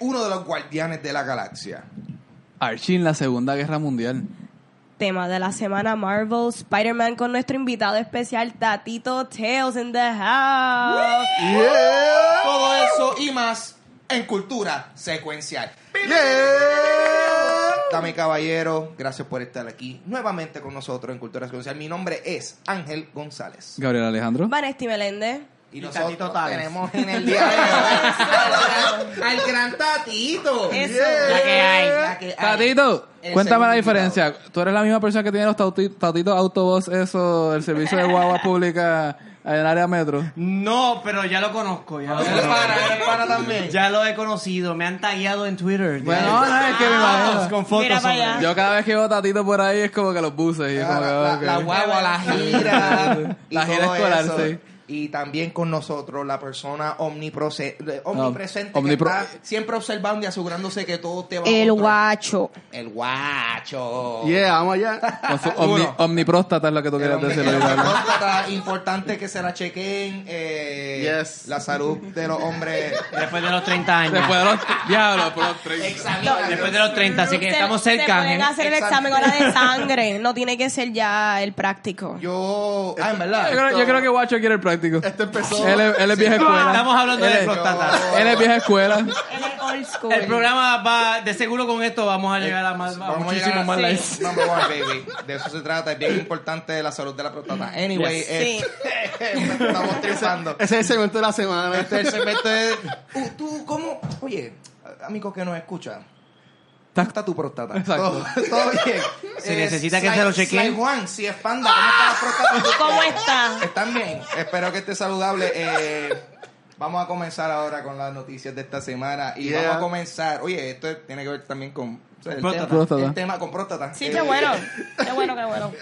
uno de los guardianes de la galaxia. Archie en la Segunda Guerra Mundial. Tema de la semana Marvel, Spider-Man con nuestro invitado especial Tatito Tales in the house. Todo eso y más en cultura secuencial. Dame caballero, gracias por estar aquí nuevamente con nosotros en Cultura Secuencial. Mi nombre es Ángel González. Gabriel Alejandro. Vanesti Meléndez. Y, Y nosotros tenemos en el día de hoy al gran Tatito. Eso. La que hay. La que hay. Tatito, El cuéntame la diferencia. ¿Tú eres la misma persona que tiene los Tatitos Autobús, eso, del servicio de guagua pública en el área metro? No, pero ya lo conozco. Ya lo, pana, eres pana también. ya lo he conocido. Me han tagueado en Twitter. Bueno, no, no, es que me imagino. Con fotos. Para. Yo cada vez que veo Tatito por ahí es como que los buses. Y es como que, la, la- ok. la guagua, la gira. La gira escolar, eso. sí. Y también con nosotros la persona omnipresente omnipro- que está siempre observando y asegurándose que todo te va El a guacho. El guacho. Yeah, vamos allá. Con su omni, omnipróstata es lo que tú hombre- decir. el ahorita, ¿no? próstata, importante que se la chequeen. eh, Yes. La salud de los hombres. Después de los 30 años. Después de los diablos, por los 30. Examina. Después de los 30, así que Se- estamos Se cerca. pueden Ángel. hacer el examen ahora de sangre. No tiene que ser ya el práctico. Yo. Ah, en verdad. Yo creo, yo creo que Guacho quiere el práctico. Esto empezó. Él es, él es vieja escuela. Estamos hablando Él de es- próstata. Él es vieja escuela. Él es old school. El programa va, de seguro con esto vamos a llegar a, más, a Vamos a muchísimo llegar a- más Sí. likes. Number one, baby. De eso se trata. Es bien importante la salud de la próstata. Anyway, Yes. eh, estamos triunfando. Ese es el segmento de la semana. Este es el segmento de... Uh, tú, ¿cómo? Oye, amigo que nos escucha. ¿Cómo está tu próstata? Exacto. Todo, todo bien. Si Eh, necesita que se lo chequeen. Sly Juan, si es panda, ¿cómo está la próstata? ¿Cómo está? Están bien. Espero que esté saludable. Eh, vamos a comenzar ahora con las noticias de esta semana. Y Yeah. vamos a comenzar. Oye, esto tiene que ver también con. o sea, el, Próstata. Tema, Próstata. el tema con próstata. Sí, Eh, qué bueno. Qué bueno, qué bueno.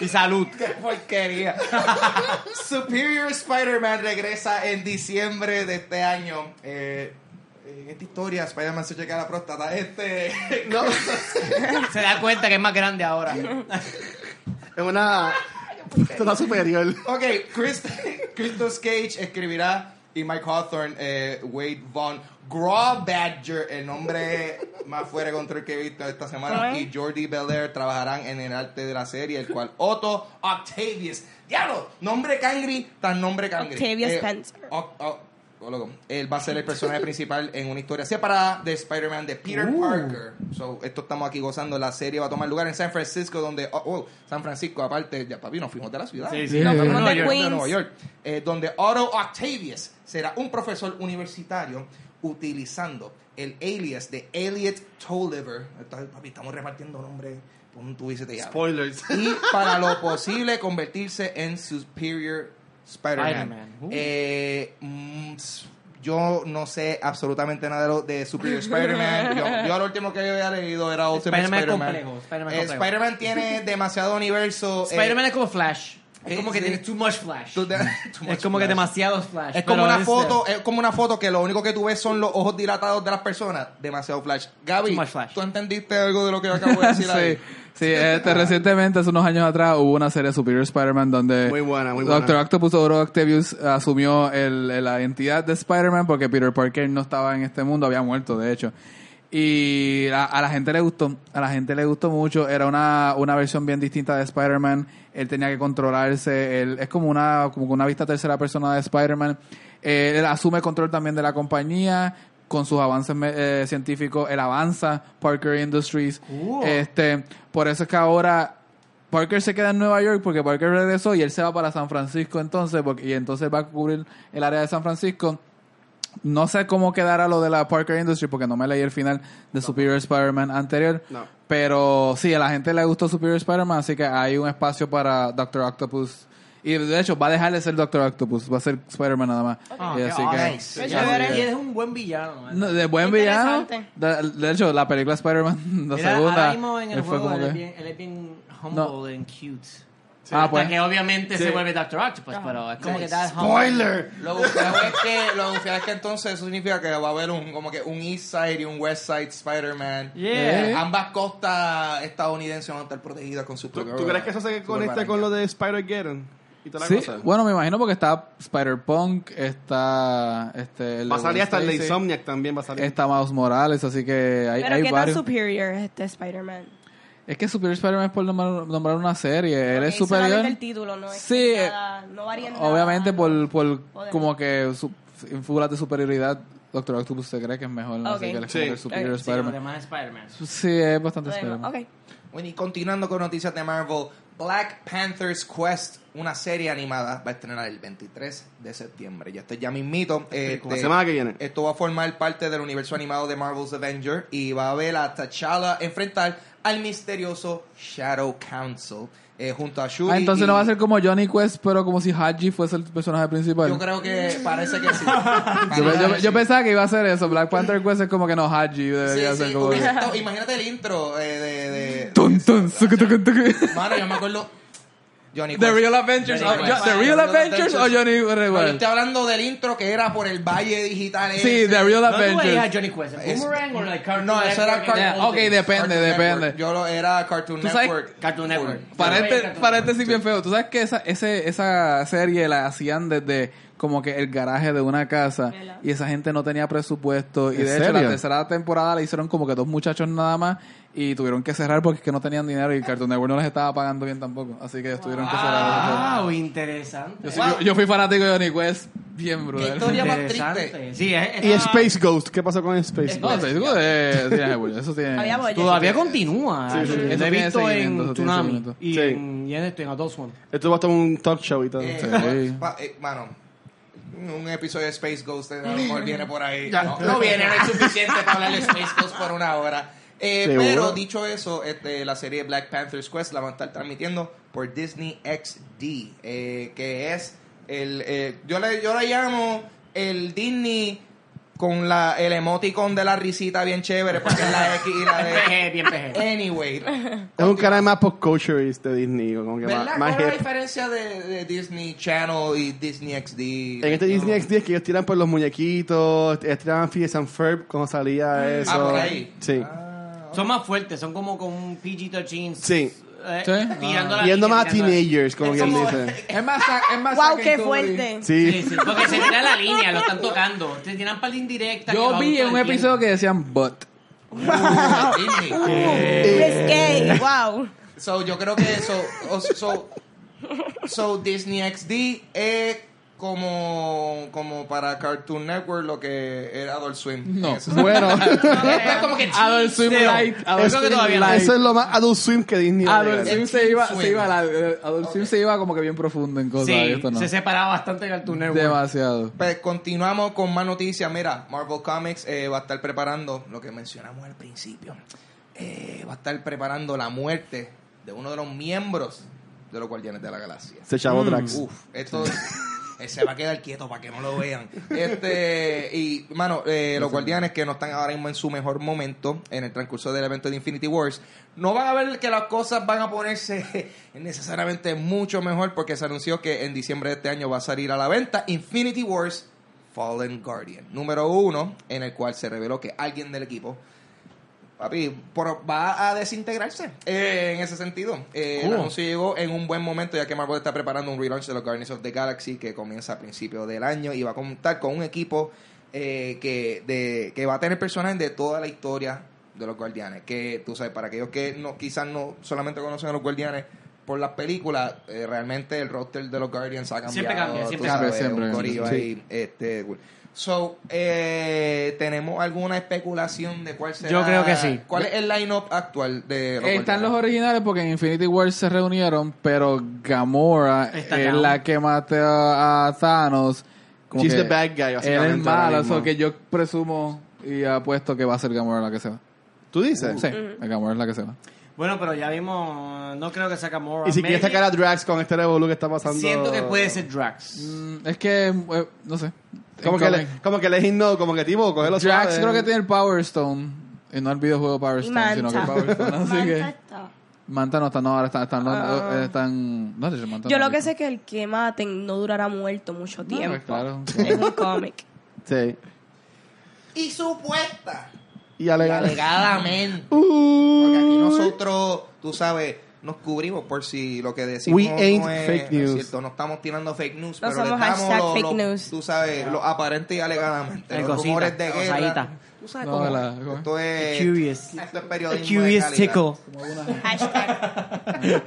Y salud. ¡Qué porquería! Superior Spider-Man regresa en diciembre de este año. Eh, esta historia, Spider-Man se checa la próstata. Este. No, Se da cuenta que es más grande ahora. es una. Toda superior. Ok, Chris, Christos Cage escribirá y Mike Hawthorne, eh, Wade Vaughn, Graw Badger, el nombre más fuera de control que he visto esta semana, y Jordi Belair trabajarán en el arte de la serie, el cual Otto Octavius, diablo, nombre cangri, tan nombre cangri. Octavia Spencer. Oc- Oc- oh, loco. Él va a ser el personaje principal en una historia separada de Spider-Man de Peter Parker. So, esto estamos aquí gozando. La serie va a tomar lugar en San Francisco, donde. Oh, oh, San Francisco, aparte, ya papi, nos fuimos de la ciudad. Sí, sí. no, fuimos Nueva de York. Queens. de Nueva York, eh, donde Otto Octavius será un profesor universitario utilizando el alias de Elliot Tolliver. Papi, estamos repartiendo nombres. Spoilers. Y para lo posible convertirse en Superior Spider-Man. Uh. Eh, mm, yo no sé absolutamente nada de, lo, de Superior Spider-Man. Yo, yo lo último que había leído era Ultimate Spider-Man Spider-Man. complejo, Spider-Man Eh, tiene demasiado universo. eh, Spider-Man es como Flash. Es eh, como que sí. tiene too much Flash. too Es much como que flash. demasiado Flash. Es como una es, foto, eh, es como una foto que lo único que tú ves son los ojos dilatados de las personas. Demasiado flash. Gaby, flash. ¿tú entendiste algo de lo que yo acabo de decir ahí? Sí, este, recientemente, hace unos años atrás, hubo una serie Superior Spider-Man donde Muy buena, muy buena. Doctor Octopus Oro Octavius asumió el, el- la identidad de Spider-Man porque Peter Parker no estaba en este mundo, había muerto, de hecho. Y a, a la gente le gustó, a la gente le gustó mucho. Era una, una versión bien distinta de Spider-Man. Él tenía que controlarse. Él, es como una, como una vista tercera persona de Spider-Man. Eh, él asume control también de la compañía con sus avances eh, científicos. Él avanza Parker Industries. Este, por eso es que ahora Parker se queda en Nueva York porque Parker regresó y él se va para San Francisco entonces porque, y entonces va a cubrir el área de San Francisco. No sé cómo quedará lo de la Parker Industry porque no me leí el final de Superior Spider-Man anterior. No. Pero sí, a la gente le gustó Superior Spider-Man, así que hay un espacio para Doctor Octopus. Y de hecho va a dejar de ser Doctor Octopus, va a ser Spider-Man nada más. Ah, Y así que, nice. Y es un buen villano. man. No, de buen villano. De, de hecho, la película Spider-Man, la Mira, segunda, ahora mismo en el él fue juego como él, es que- bien, él es bien humble and cute. Ah, Hasta pues. que obviamente Sí. se vuelve Doctor Octopus, pero es como que humble. Spoiler. Lo bufiado es que, lo bufiado es que entonces eso significa que va a haber un, como que un East Side y un West Side Spider-Man. Yeah. Eh, ambas costas estadounidenses van a estar protegidas con su ¿Tú, tú crees que eso se conecta con lo de Spider-Geddon? Y toda la Sí, cosa. bueno, me imagino porque está Spider-Punk, está este, el va a salir hasta el de Insomniac también va a salir. Está Miles Morales, así que hay, Pero hay qué tan varios. superior es este Spider-Man. Es que Superior Spider-Man es por nombrar, nombrar una serie. Él es superior. el título, no es Sí, que eh, nada- no varía nada, Obviamente no. por, por Poder. como que su, en figuras de superioridad, Doctor Octopus se cree que es mejor. ¿no? Ok. Así que él es Sí. como que el Superior Ok, Sí, los Spider-Man. demás Spider-Man. Sí, es bastante Spider-Man. ok. Bueno, y continuando con noticias de Marvel, Black Panther's Quest, una serie animada, va a estrenar el 23 de septiembre. Ya estoy ya mismito. eh, La de- semana que viene. Esto va a formar parte del universo animado de Marvel's Avenger y va a ver a T'Challa enfrentar al misterioso Shadow Council eh, junto a Shuri. Ah, entonces y- no va a ser como Johnny Quest, pero como si Haji fuese el personaje principal. Yo creo que parece que sí. Yo, pensaba que iba a ser eso. Black Panther Quest es como que no Haji debería Sí, ser sí, como. estado- imagínate el intro eh, de, de, tuku. Mano, yo me acuerdo. Johnny The Quest. Real Adventures. Johnny Quest. The Real Adventures o Johnny No, yo estoy hablando del intro que era por el Valle Digital. Sí, ese. The Real ¿Dónde tú veías a Adventures. Johnny Quest? ¿En Es- Boomerang o like Cartoon No, eso era Network? Cartoon Yeah, ok, depende, Cartoon depende. Network. Yo lo era Cartoon Tú sabes- Network. Cartoon Network. Full. Cartoon paréntesis bien feo. Tú sabes que esa, ese, esa serie la hacían desde como que el garaje de una casa y esa gente no tenía presupuesto y ¿En de hecho serio? la tercera temporada la hicieron como que dos muchachos nada más y tuvieron que cerrar porque es que no tenían dinero y Cartoon Network no les estaba pagando bien tampoco así que tuvieron que cerrar Wow, interesante. yo, soy- yo- yo fui fanático de Johnny Quest bien Qué brutal historia más triste. Sí, es, es- Y Space Ghost, ¿qué pasó con Space no Ghost? te digo de, de- eso tiene Todavía continúa. Sí, sí. Eso he visto en Tsunami y, Sí. en, y en esto, en va a estar un talk show y todo. Eh, Sí. pa- eh, mano, un episodio de Space Ghost a lo mejor viene por ahí. No, no viene, no es suficiente para hablar de Space Ghost por una hora. Eh, pero dicho eso, este, la serie Black Panther's Quest la van a estar transmitiendo por Disney XD, eh, que es el, eh, yo le yo la llamo el Disney con la el emoticon de la risita bien chévere, porque es la X y la D. Bien PG. Anyway, Es un canal más post culture de Disney, como que ¿verdad? más, ¿Cuál más es la diferencia de, de Disney Channel y Disney XD? En este. Disney XD es que ellos tiran por los muñequitos, ellos tiraban Phineas and Ferb cuando salía eso. Ah, por ahí. Sí. Ah, Son más fuertes, son como con un PG-13. Sí. eh, Sí. tirando la Yendo línea, más a tirando la- teenagers, como Es quien como- dice. es más es más Wow, Zack qué and Cody. fuerte. Sí. Sí, sí, porque se tira la línea, lo están tocando. Te tiran para la indirecta. que yo vi en un episodio que decían but. Wow. So, yo creo que eso. o- So, so Disney XD es como, como para Cartoon Network lo que era Adult Swim. No. Bueno, Es como que Adult Swim. Light, Adult Swim todavía Light. eso es lo más Adult Swim que Disney. Adult. Swim se iba, se iba, la- eh, Adult Swim se iba como que bien profundo en cosas. y Sí, esto no. se separaba bastante de Cartoon Network. Demasiado. Pues continuamos con más noticias. Mira, Marvel Comics eh, va a estar preparando lo que mencionamos al principio. Eh, va a estar preparando la muerte de uno de los miembros de los Guardianes de la Galaxia. Se chavo Drax. Uf, esto se va a quedar quieto para que no lo vean. Este, y, mano, eh, los guardianes que no están ahora mismo en su mejor momento en el transcurso del evento de Infinity Wars, no van a ver que las cosas van a ponerse necesariamente mucho mejor porque se anunció que en diciembre de este año va a salir a la venta Infinity Wars Fallen Guardian, número uno, en el cual se reveló que alguien del equipo Papi, por- va a desintegrarse eh, en ese sentido. Eh, El Cool. anuncio llegó en un buen momento ya que Marvel está preparando un relaunch de los Guardians of the Galaxy que comienza a principios del año y va a contar con un equipo eh, que, de, que va a tener personajes de toda la historia de los Guardianes. Que tú sabes, para aquellos que no quizás no solamente conocen a los Guardianes por las películas, eh, realmente el roster de los Guardians ha cambiado. Siempre cambia, siempre cambia. Siempre, ahí, este. So, eh, ¿tenemos alguna especulación de cuál será? Yo creo que sí. ¿Cuál es el line-up actual de los Están los originales porque en Infinity War se reunieron, pero Gamora Está es la que mató a Thanos. Como She's que the bad guy, Él es básicamente, ahora malo, mismo. so que yo presumo y apuesto que va a ser Gamora la que se va. ¿Tú dices? Sí, Gamora es la que se va. Bueno, pero ya vimos, no creo que saca Gamora. Y si Maybe- quieres sacar a Drax con este revolú que está pasando. Siento que puede ser Drax. Mm, es que, eh, no sé. Como que, le, como que le no, como que tipo, cógelo Drax suave. creo que tiene el Power Stone. Y no el videojuego Power Stone, sino que el. Power Stone. Así que. Manta está. Manta no está, no, ahora están. están, no, Ah. están no, Manta Yo no lo que sé es que el que maten no durará muerto mucho tiempo. Claro. Es un cómic. Sí. Y supuesta. Y y alegar. alegadamente. Uh. Porque aquí nosotros, tú sabes, nos cubrimos por si lo que decimos We ain't no es, fake no es news. cierto. No estamos tirando fake news, No pero le damos hashtag lo, fake lo- news. tú sabes, lo aparente y alegadamente. El los cosita, rumores de guerra. osadita. Tú sabes No, cómo la-. Esto es... Curious. Esto es periodismo de curious calidad. tickle. Hashtag.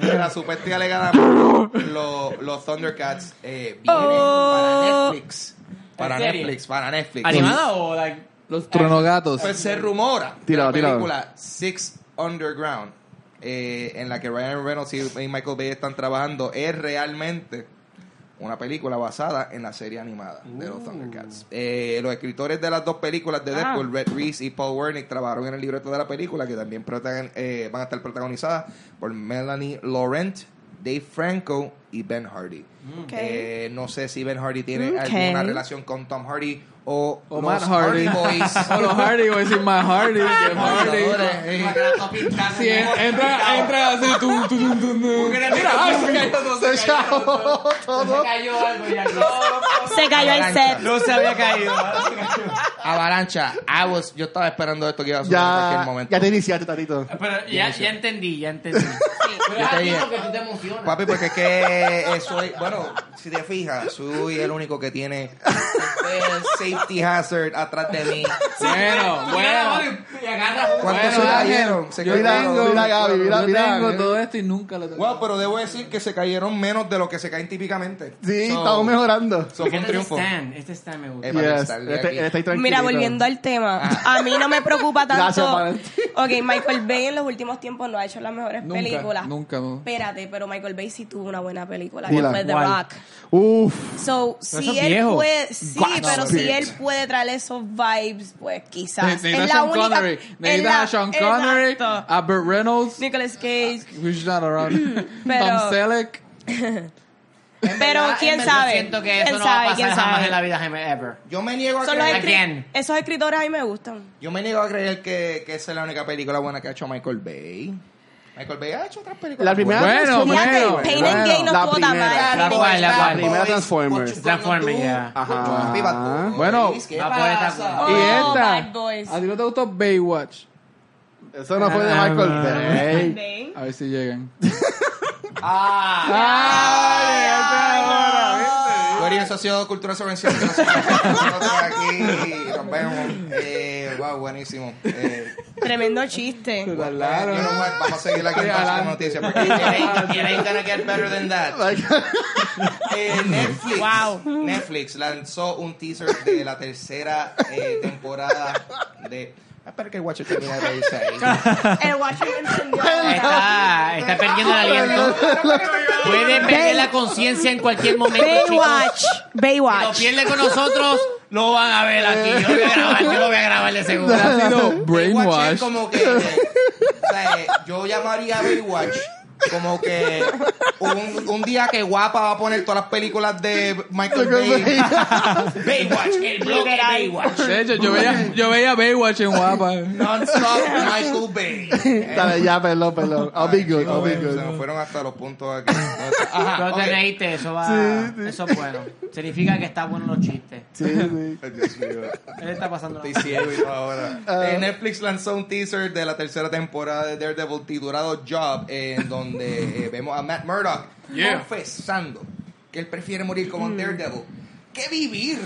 Mira, supuesta y alegadamente los, los Thundercats eh, vienen Oh. para Netflix. Para. Netflix, para Netflix. ¿Animada o like? Los tronogatos. Pues se rumora Tíralo, de la película Six Underground, eh, en la que Ryan Reynolds y Michael Bay están trabajando, es realmente una película basada en la serie animada de los Thundercats. Eh, los escritores de las dos películas de Ah. Deadpool, Red Reese y Paul Wernick, trabajaron en el libreto de la película, que también protagon- eh, van a estar protagonizadas por Melanie Laurent, Dave Franco y Ben Hardy. Ok. Eh, no sé si Ben Hardy tiene Ok. alguna relación con Tom Hardy o, O los Matt Hardy. Boys. O los Hardy, voy a decir Matt Hardy. que Hardy. Sí, entra, entra así, tum, tum, tum. Mira, ay, se cayó todo, se Se cayó. Se todo. cayó algo ya. Se cayó el set. No se había caído. Avalancha, I was, yo estaba esperando esto que iba a suceder en cualquier momento. ya te iniciaste, Tatito. Pero ya, ya entendí, ya entendí. Pero Yo es te aquí dije. porque tú te emocionas. Papi, porque es que eh, soy, bueno, si te fijas, soy el único que tiene este safety hazard atrás de mí. Bueno, bueno. Y agarra ¿Cuántos Bueno, se Ángel, cayeron? Se yo cayeron. tengo, Mira, Gaby, mira, yo mira, tengo Ángel. todo esto y nunca lo tengo. Wow, pero debo decir que se cayeron menos de lo que se caen típicamente. Sí, So, estamos mejorando. so fue un Este triunfo. stand, este stand me gusta. Eh, para Yes, estar de este- aquí. está ahí tranquilito. Mira, volviendo al tema, a mí no me preocupa tanto. Ok, Michael Bay en los últimos tiempos no ha hecho las mejores Nunca, películas. nunca, no. Espérate, pero Michael Bay sí tuvo una buena película, Dila. que fue The. Rock. Uf. So, si él viejo. puede, sí, Watch pero si él puede traer esos vibes, pues quizás. Necesitas Es a la Sean única- Connery. es Necesitas la- a Sean Connery, Exacto. a Burt Reynolds, Nicolas Cage. who's not around, Pero- Tom Selleck. En Pero, verdad, ¿quién en sabe? Siento que ¿Quién eso no va a sabe? pasar ¿Quién jamás sabe? en la vida ever. Yo me niego a Son creer, escri- Again. esos escritores a mí me gustan. yo me niego a creer que, que esa es la única película buena que ha hecho Michael Bay. Michael Bay ha hecho otras películas. La primera buenas. Bueno, Transformers- Fíjate, bueno, Pain bueno. and Gain no La estuvo tan primera. mal. La cual, la cual. Boys, Primera Transformers. Transformers, ya. Ajá. Bueno. Oh, y esta. ¿a ti no te gustó Baywatch? Eso no fue de Michael Bay. Bay. A ver si llegan. Ah, ¡Ay, esa hora! Corillo, sido Cultura Sobrencial. nosotros aquí nos vemos. Eh, wow, buenísimo. Eh, Tremendo chiste. Claro. know what, Vamos a seguir aquí adelante. Noticias. Porque it ain't, gonna get better than that. Like, Eh, Netflix, Wow. Netflix lanzó un teaser de la tercera eh, temporada de... Espera que el Watcher termine de reírse ahí. El Watcher entendió. Está, está perdiendo el aliento. Puede perder la conciencia en cualquier momento. chicos. Baywatch. Si lo Baywatch. pierde con nosotros, lo van a ver aquí. Yo lo voy a grabar, yo lo voy a grabar de seguro. Ha sido Baywatch Brainwash. es como que... o sea, yo llamaría a Baywatch como que un, un día que Guapa va a poner todas las películas de Michael Bay. Baywatch, el bloque de Baywatch. De hecho, yo veía, yo veía Baywatch en guapa. Non-stop Michael Bay. Dale, ya, perdón, perdón. I'll be good, I'll be Se me good. fueron hasta los puntos aquí. Ajá, Pero te ok. reíste, eso va. Eso es bueno. Significa que está bueno los chistes. Sí, sí. Dios mío. Él está pasando Estoy ciego y todo ahora. Eh, Netflix lanzó un teaser de la tercera temporada de Daredevil titulado Job, eh, en donde eh, vemos a Matt Murdock Yeah. confesando que él prefiere morir como un Daredevil que vivir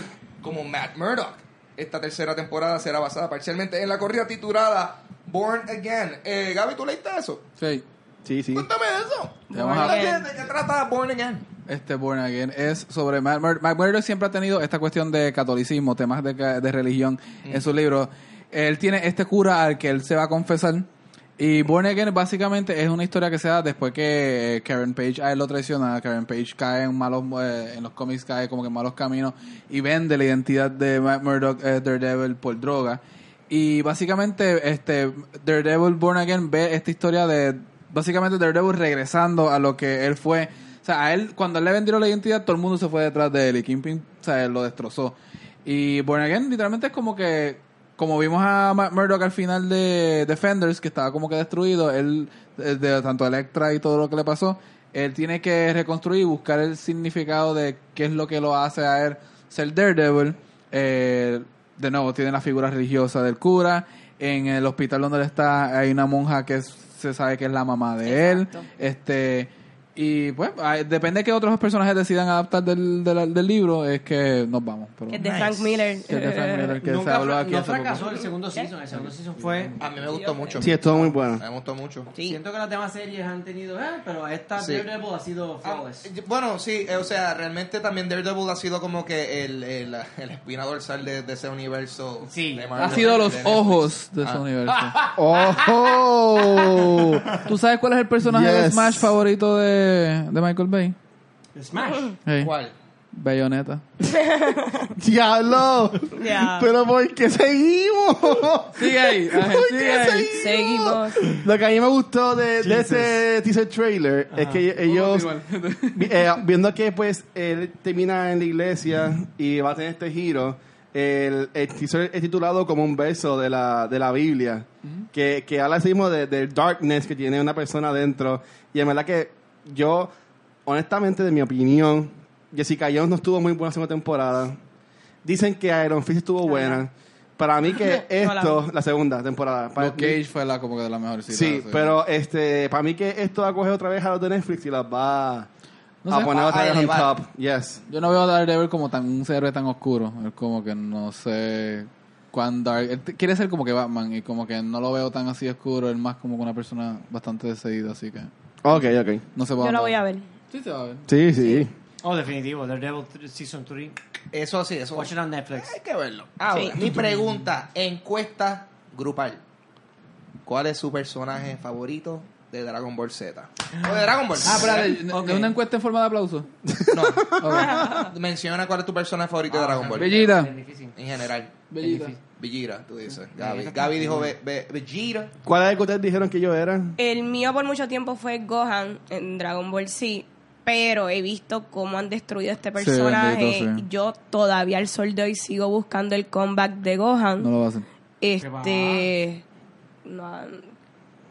como Matt Murdock. Esta tercera temporada será basada parcialmente en la corrida titulada Born Again. Eh, Gaby, ¿tú leíste eso? Sí. Sí, sí. Cuéntame de eso. ¿De qué, trata Born Again? Este Born Again es sobre Matt Murdock. Matt Murdock siempre ha tenido esta cuestión de catolicismo, temas de, de religión en su libro. Él tiene este cura al que él se va a confesar. Y Born Again básicamente es una historia que se da después que eh, Karen Page a él lo traiciona. Karen Page cae en malos, eh, en los cómics cae como que en malos caminos y vende la identidad de Matt Murdock, eh, Daredevil, por droga. Y básicamente este Daredevil Born Again ve esta historia de básicamente Daredevil regresando a lo que él fue. O sea, a él, cuando él le vendieron la identidad, todo el mundo se fue detrás de él y Kingpin, o sea, él lo destrozó. Y Born Again literalmente es como que, como vimos a Matt Murdock al final de Defenders, que estaba como que destruido, él, de, de tanto Electra y todo lo que le pasó, él tiene que reconstruir y buscar el significado de qué es lo que lo hace a él ser Daredevil. Eh, de nuevo, tiene la figura religiosa del cura. En el hospital donde él está hay una monja que es se sabe que es la mamá de él. Este y pues depende de que otros personajes decidan adaptar del, del, del libro, es que nos vamos. Pero, Que es de Nice. Frank Miller. que es de Frank Miller, que se Nunca habló fra- aquí no hace poco. fracasó el segundo season. El segundo season fue... A mí me gustó mucho. Sí, estuvo muy mí me gustó mucho. Sí. Siento que las demás series han tenido... Eh, pero esta Sí. Daredevil ha sido Ah, flawless. bueno, sí, eh, o sea, realmente también Daredevil ha sido como que el, el, el espina dorsal de, de ese universo. Sí. de Ha sido de los ojos de ese Ah. universo. ¡Oh! ¿Tú sabes cuál es el personaje de Yes. Smash favorito de, de Michael Bay? Smash. Hey, ¿Cuál? Bayonetta. ¡Diablo! Ya. ¿Pero por qué seguimos? Sigue ahí, Ángel, ¿Por sigue qué ahí. Seguimos. Lo que a mí me gustó de, de ese teaser trailer es que ellos, vi- eh, viendo que pues él termina en la iglesia y va a tener este giro, el, el teaser es titulado como un verso de la, de la Biblia, que, que habla así mismo de- del darkness que tiene una persona dentro. Y en verdad que yo, honestamente, de mi opinión, Jessica Jones no estuvo muy buena la segunda temporada. Dicen que Iron Fist estuvo buena. Para mí que esto, la segunda temporada. para Luke Cage fue la como que de la mejor Sí, pero este, para mí que esto va a coger otra vez a los de Netflix y las va No a sé, poner a- otra vez on top. Yes. Yo no veo a Daredevil como tan un héroe tan oscuro. Es como que no sé cuán dark. Él t- quiere ser como que Batman y como que no lo veo tan así oscuro. Él más como que una persona bastante decidida, así que Ok, ok. no se Yo la voy a ver. Sí, se va a ver. Sí, sí. Oh, definitivo. Daredevil th- Season 3. Eso sí, eso Watch it on Netflix. Hay que verlo. Ahora, Sí. mi pregunta, encuesta grupal. ¿Cuál es su personaje favorito de Dragon Ball Z? O de Dragon Ball. Ah, espérate, ¿de- Ok. ¿de una encuesta en forma de aplauso? No. Menciona cuál es tu personaje favorito de Dragon Ball. Bellita. En general. Bellita. Vegeta, tú dices. Gaby, Gaby dijo Be-. ¿Cuál es el que ustedes dijeron que yo era? El mío por mucho tiempo fue Gohan en Dragon Ball Z, pero he visto cómo han destruido este personaje. bendito, sí. Yo todavía al sol de hoy sigo buscando el comeback de Gohan. No lo va a hacer. Este. no,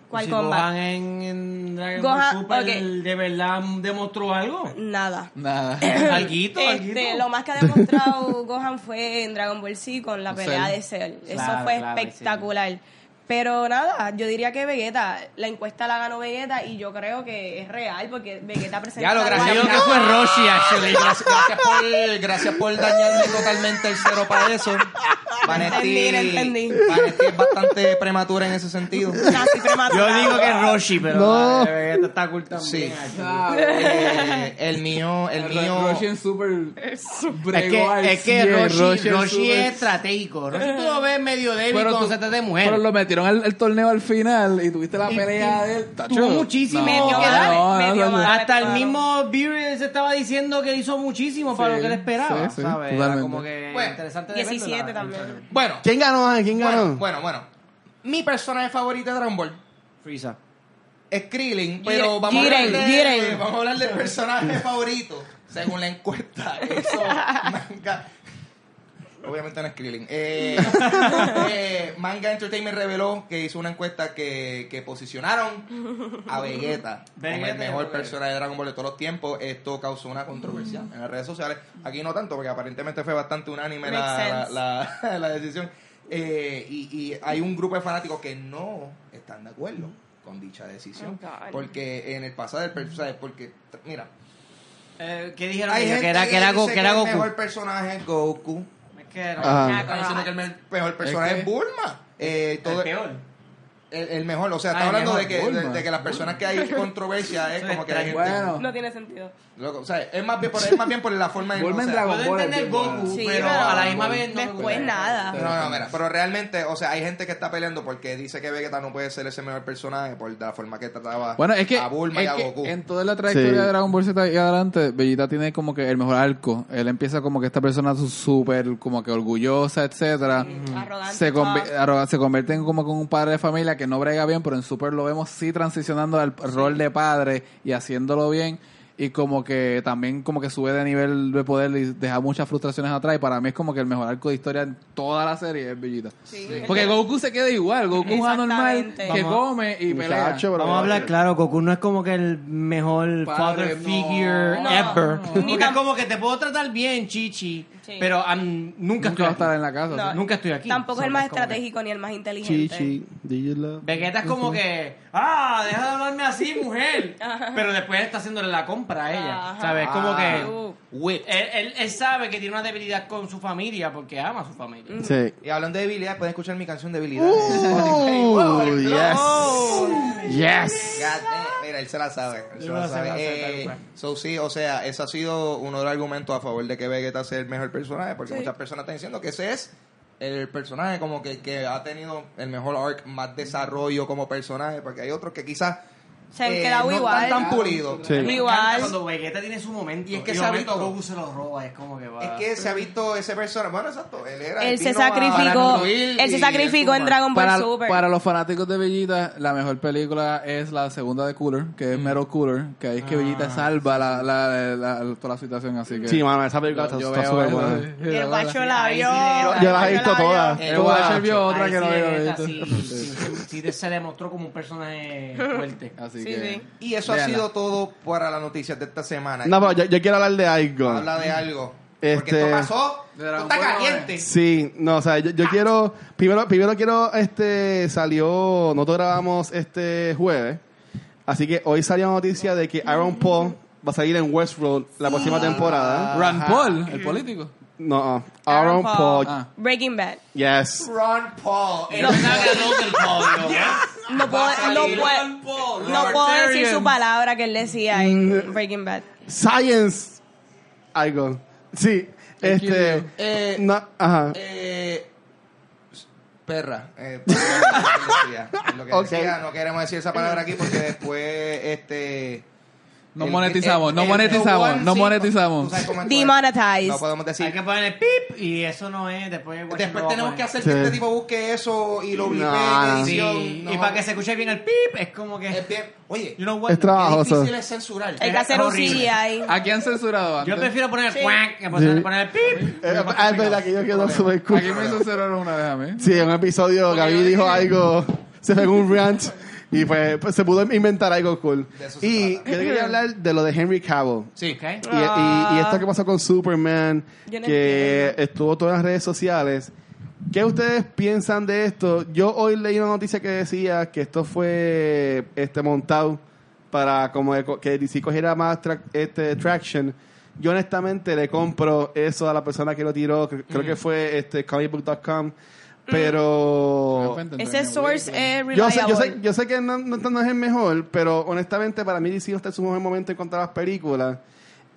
¿Cuál Si comeback? Gohan en, en Dragon Gohan, Ball Super ok. de verdad demostró algo. Nada. Nada. alguito. Este, lo más que ha demostrado Gohan fue en Dragon Ball Z con la pelea Cell. de Cell. Eso Claro, fue claro, espectacular. Pero nada, yo diría que Vegeta, la encuesta la ganó Vegeta y yo creo que es real porque Vegeta presenta Ya lo, gracias. Yo creo que fue Roshi, actually. Gracias, gracias por, gracias por dañarme totalmente el cero para eso. Vanetti, Entendí, entendí. Vanetti es bastante prematura en ese sentido. Nazi prematuro. Yo digo que es Roshi, pero No. la de Vegeta está cool también. Sí. Eh, el mío, el mío. Roshi en super. Es que, es que Roshi, Roshi es estratégico. Roshi tú lo ves medio débil cuando se trata de mujer. Pero lo metieron al, al torneo al final y tuviste la Y- pelea y de él. tuvo muchísimo Metió que madre, dar. no, metió no, no. madre, Hasta el mismo Beer se estaba diciendo que hizo muchísimo para lo que él esperaba. sí, sí, ¿sabes? Era como que Bueno, interesante de verlo, 17 la- también. Bueno, ¿Quién ganó? ¿Quién ganó? bueno, bueno, bueno. Mi personaje favorito de Dragon Ball Frieza. es Krillin, pero vamos a, hablar de, Jiren. vamos a hablar del personaje favorito según la encuesta. Eso, manga. Obviamente no es Krillin. Eh, eh, Manga Entertainment reveló que hizo una encuesta que, que posicionaron a Vegeta como el mejor personaje de Dragon Ball de todos los tiempos. Esto causó una controversia en las redes sociales. Aquí no tanto, porque aparentemente fue bastante unánime la, la, la- la decisión. Eh, y, y hay un grupo de fanáticos que no están de acuerdo con dicha decisión. Oh, porque en el pasado del personaje, porque, mira, Eh, ¿Qué dijeron? hay gente que era, que era, Go- dice que era el Goku. mejor personaje es Goku. Que. Están diciendo que el me- personaje que- es Bulma. Eh, todo, el peor. El, el mejor, o sea, Ah, está el hablando mejor, de que, de, Bulma. de que las personas que hay controversia es como que hay gente-. Bueno. No tiene sentido. Loco, o sea, es más bien por, es más bien por la forma en sea, Dragon Puedo Ball entender Goku. Sí, pero pero a la misma vez no después nada. No, no, mira, pero realmente, o sea, hay gente que está peleando porque dice que Vegeta no puede ser ese mejor personaje por la forma que trataba Bueno, es que, a Bulma y es a que Goku. en toda la trayectoria Sí. de Dragon Ball Z y adelante, Vegeta tiene como que el mejor arco. Él empieza como que esta persona súper como que orgullosa, etcétera. Arrogante. Se, arroga- se convierte en como con un padre de familia que no brega bien, pero en Super lo vemos sí transicionando al rol de padre y haciéndolo bien. Y como que también como que sube de nivel de poder y deja muchas frustraciones atrás. Y para mí es como que el mejor arco de historia en toda la serie es. Sí. Porque Goku se queda igual. Goku es anormal que come y pelea. Muchacho, Vamos a hablar claro, Goku no es como que el mejor Padre, father no. figure No, ever. no. Porque es como que te puedo tratar bien, chichi. Sí. Pero nunca, Nunca estoy va a aquí. estar en la casa. No. sí. Nunca estoy aquí. Tampoco es el más que- estratégico ni el más inteligente. you love? Vegeta es como que, ah, deja de hablarme así, mujer. Pero después está haciéndole la compra a ella. Ajá. ¿Sabes? Como que. Uh. Whip. Él, él, él sabe que tiene una debilidad con su familia porque ama a su familia. Sí. Y hablando de debilidad, pueden escuchar mi canción Debilidad. Uh, yes. Yes. God damn. Mira, él se la sabe. él se la sabe. Eh, so, sí, o sea, ese ha sido uno de los argumentos a favor de que Vegeta sea el mejor personaje, porque muchas personas están diciendo que ese es el personaje como que, que ha tenido el mejor arc, más desarrollo como personaje, porque hay otros que quizás Se han eh, quedado no igual. están tan pulidos. Sí. Igual. cuando Vegeta tiene su momento Y es que se ha momento visto- Goku se lo roba, es como que va. Es que se ha visto ese personaje, bueno, exacto, él era Él se sacrificó, él se sacrificó en Dragon Ball Para, Super. para los fanáticos de Bellita, la mejor película es la segunda de Cooler, que es Metal Cooler, que ahí es que Bellita salva la, la, la- la- toda la situación, así que... Sí, mano, esa película está yo está veo súper buena. el guacho la- la vio. Yo las he visto guacho la todas. El. Watcher vio otra que no había visto. sí se demostró como un personaje fuerte. Así Sí, que... sí. Y eso ha sido todo para las noticias de esta semana. No, pero yo, yo quiero hablar de algo. Habla de algo. Porque Este- esto pasó. Esto Dragon está Ball, caliente. Sí, no, o sea, yo, yo quiero, primero, primero quiero, este, salió, nosotros grabamos este jueves, así que hoy salió la noticia de que Aaron Paul va a salir en Westworld la próxima temporada. Ron Paul, el político. No, Aaron Aaron Paul. Paul, Ah. Breaking Bad. yes. Ron Paul. No Logan Paul, No puedo, no puedo, no puedo decir su palabra que él decía en Breaking Bad. Science, algo. Sí, este, Eh, no, ajá. Eh, perra. Eh, lo que decía, lo que Ok. decía, no queremos decir esa palabra aquí porque después este No el- monetizamos, el- no el- monetizamos, el- no sí, monetizamos. tú sabes cómo esto es. Demonetized. No podemos decir. Hay que ponerle pip y eso no es. Después, Después lo va a tenemos que poner. hacer Sí. que este tipo busque eso y lo blipee No, en no. Sí. No. y para que se escuche bien el pip, es como que. Es bien. Oye, You know what? Es qué trabajoso. difícil es censurar. Hay que hacer un horrible. CGI. Aquí han censurado antes. Yo prefiero poner Sí. el quack que Sí. poner el pip. Eh, ah, es verdad que yo quedo súper cool. Aquí me censuraron una vez a mí. Sí, en un episodio Gaby dijo algo, se pegó un rant y pues, pues se pudo inventar algo cool. Y yo quería hablar de lo de Henry Cavill. Sí. Ok. Y, y- y esto que pasó con Superman, no que entiendo. estuvo todas las redes sociales. ¿Qué ustedes piensan de esto? Yo hoy leí una noticia que decía que esto fue este montado para como que DC cogiera más tra- este, traction. Yo honestamente le compro eso a la persona que lo tiró, creo que fue este comicbook.com, pero Ese source es yo sé, reliable. yo sé, yo sé que no, no, no es el mejor, pero honestamente para mí DC no está en su mejor momento en cuanto a las películas.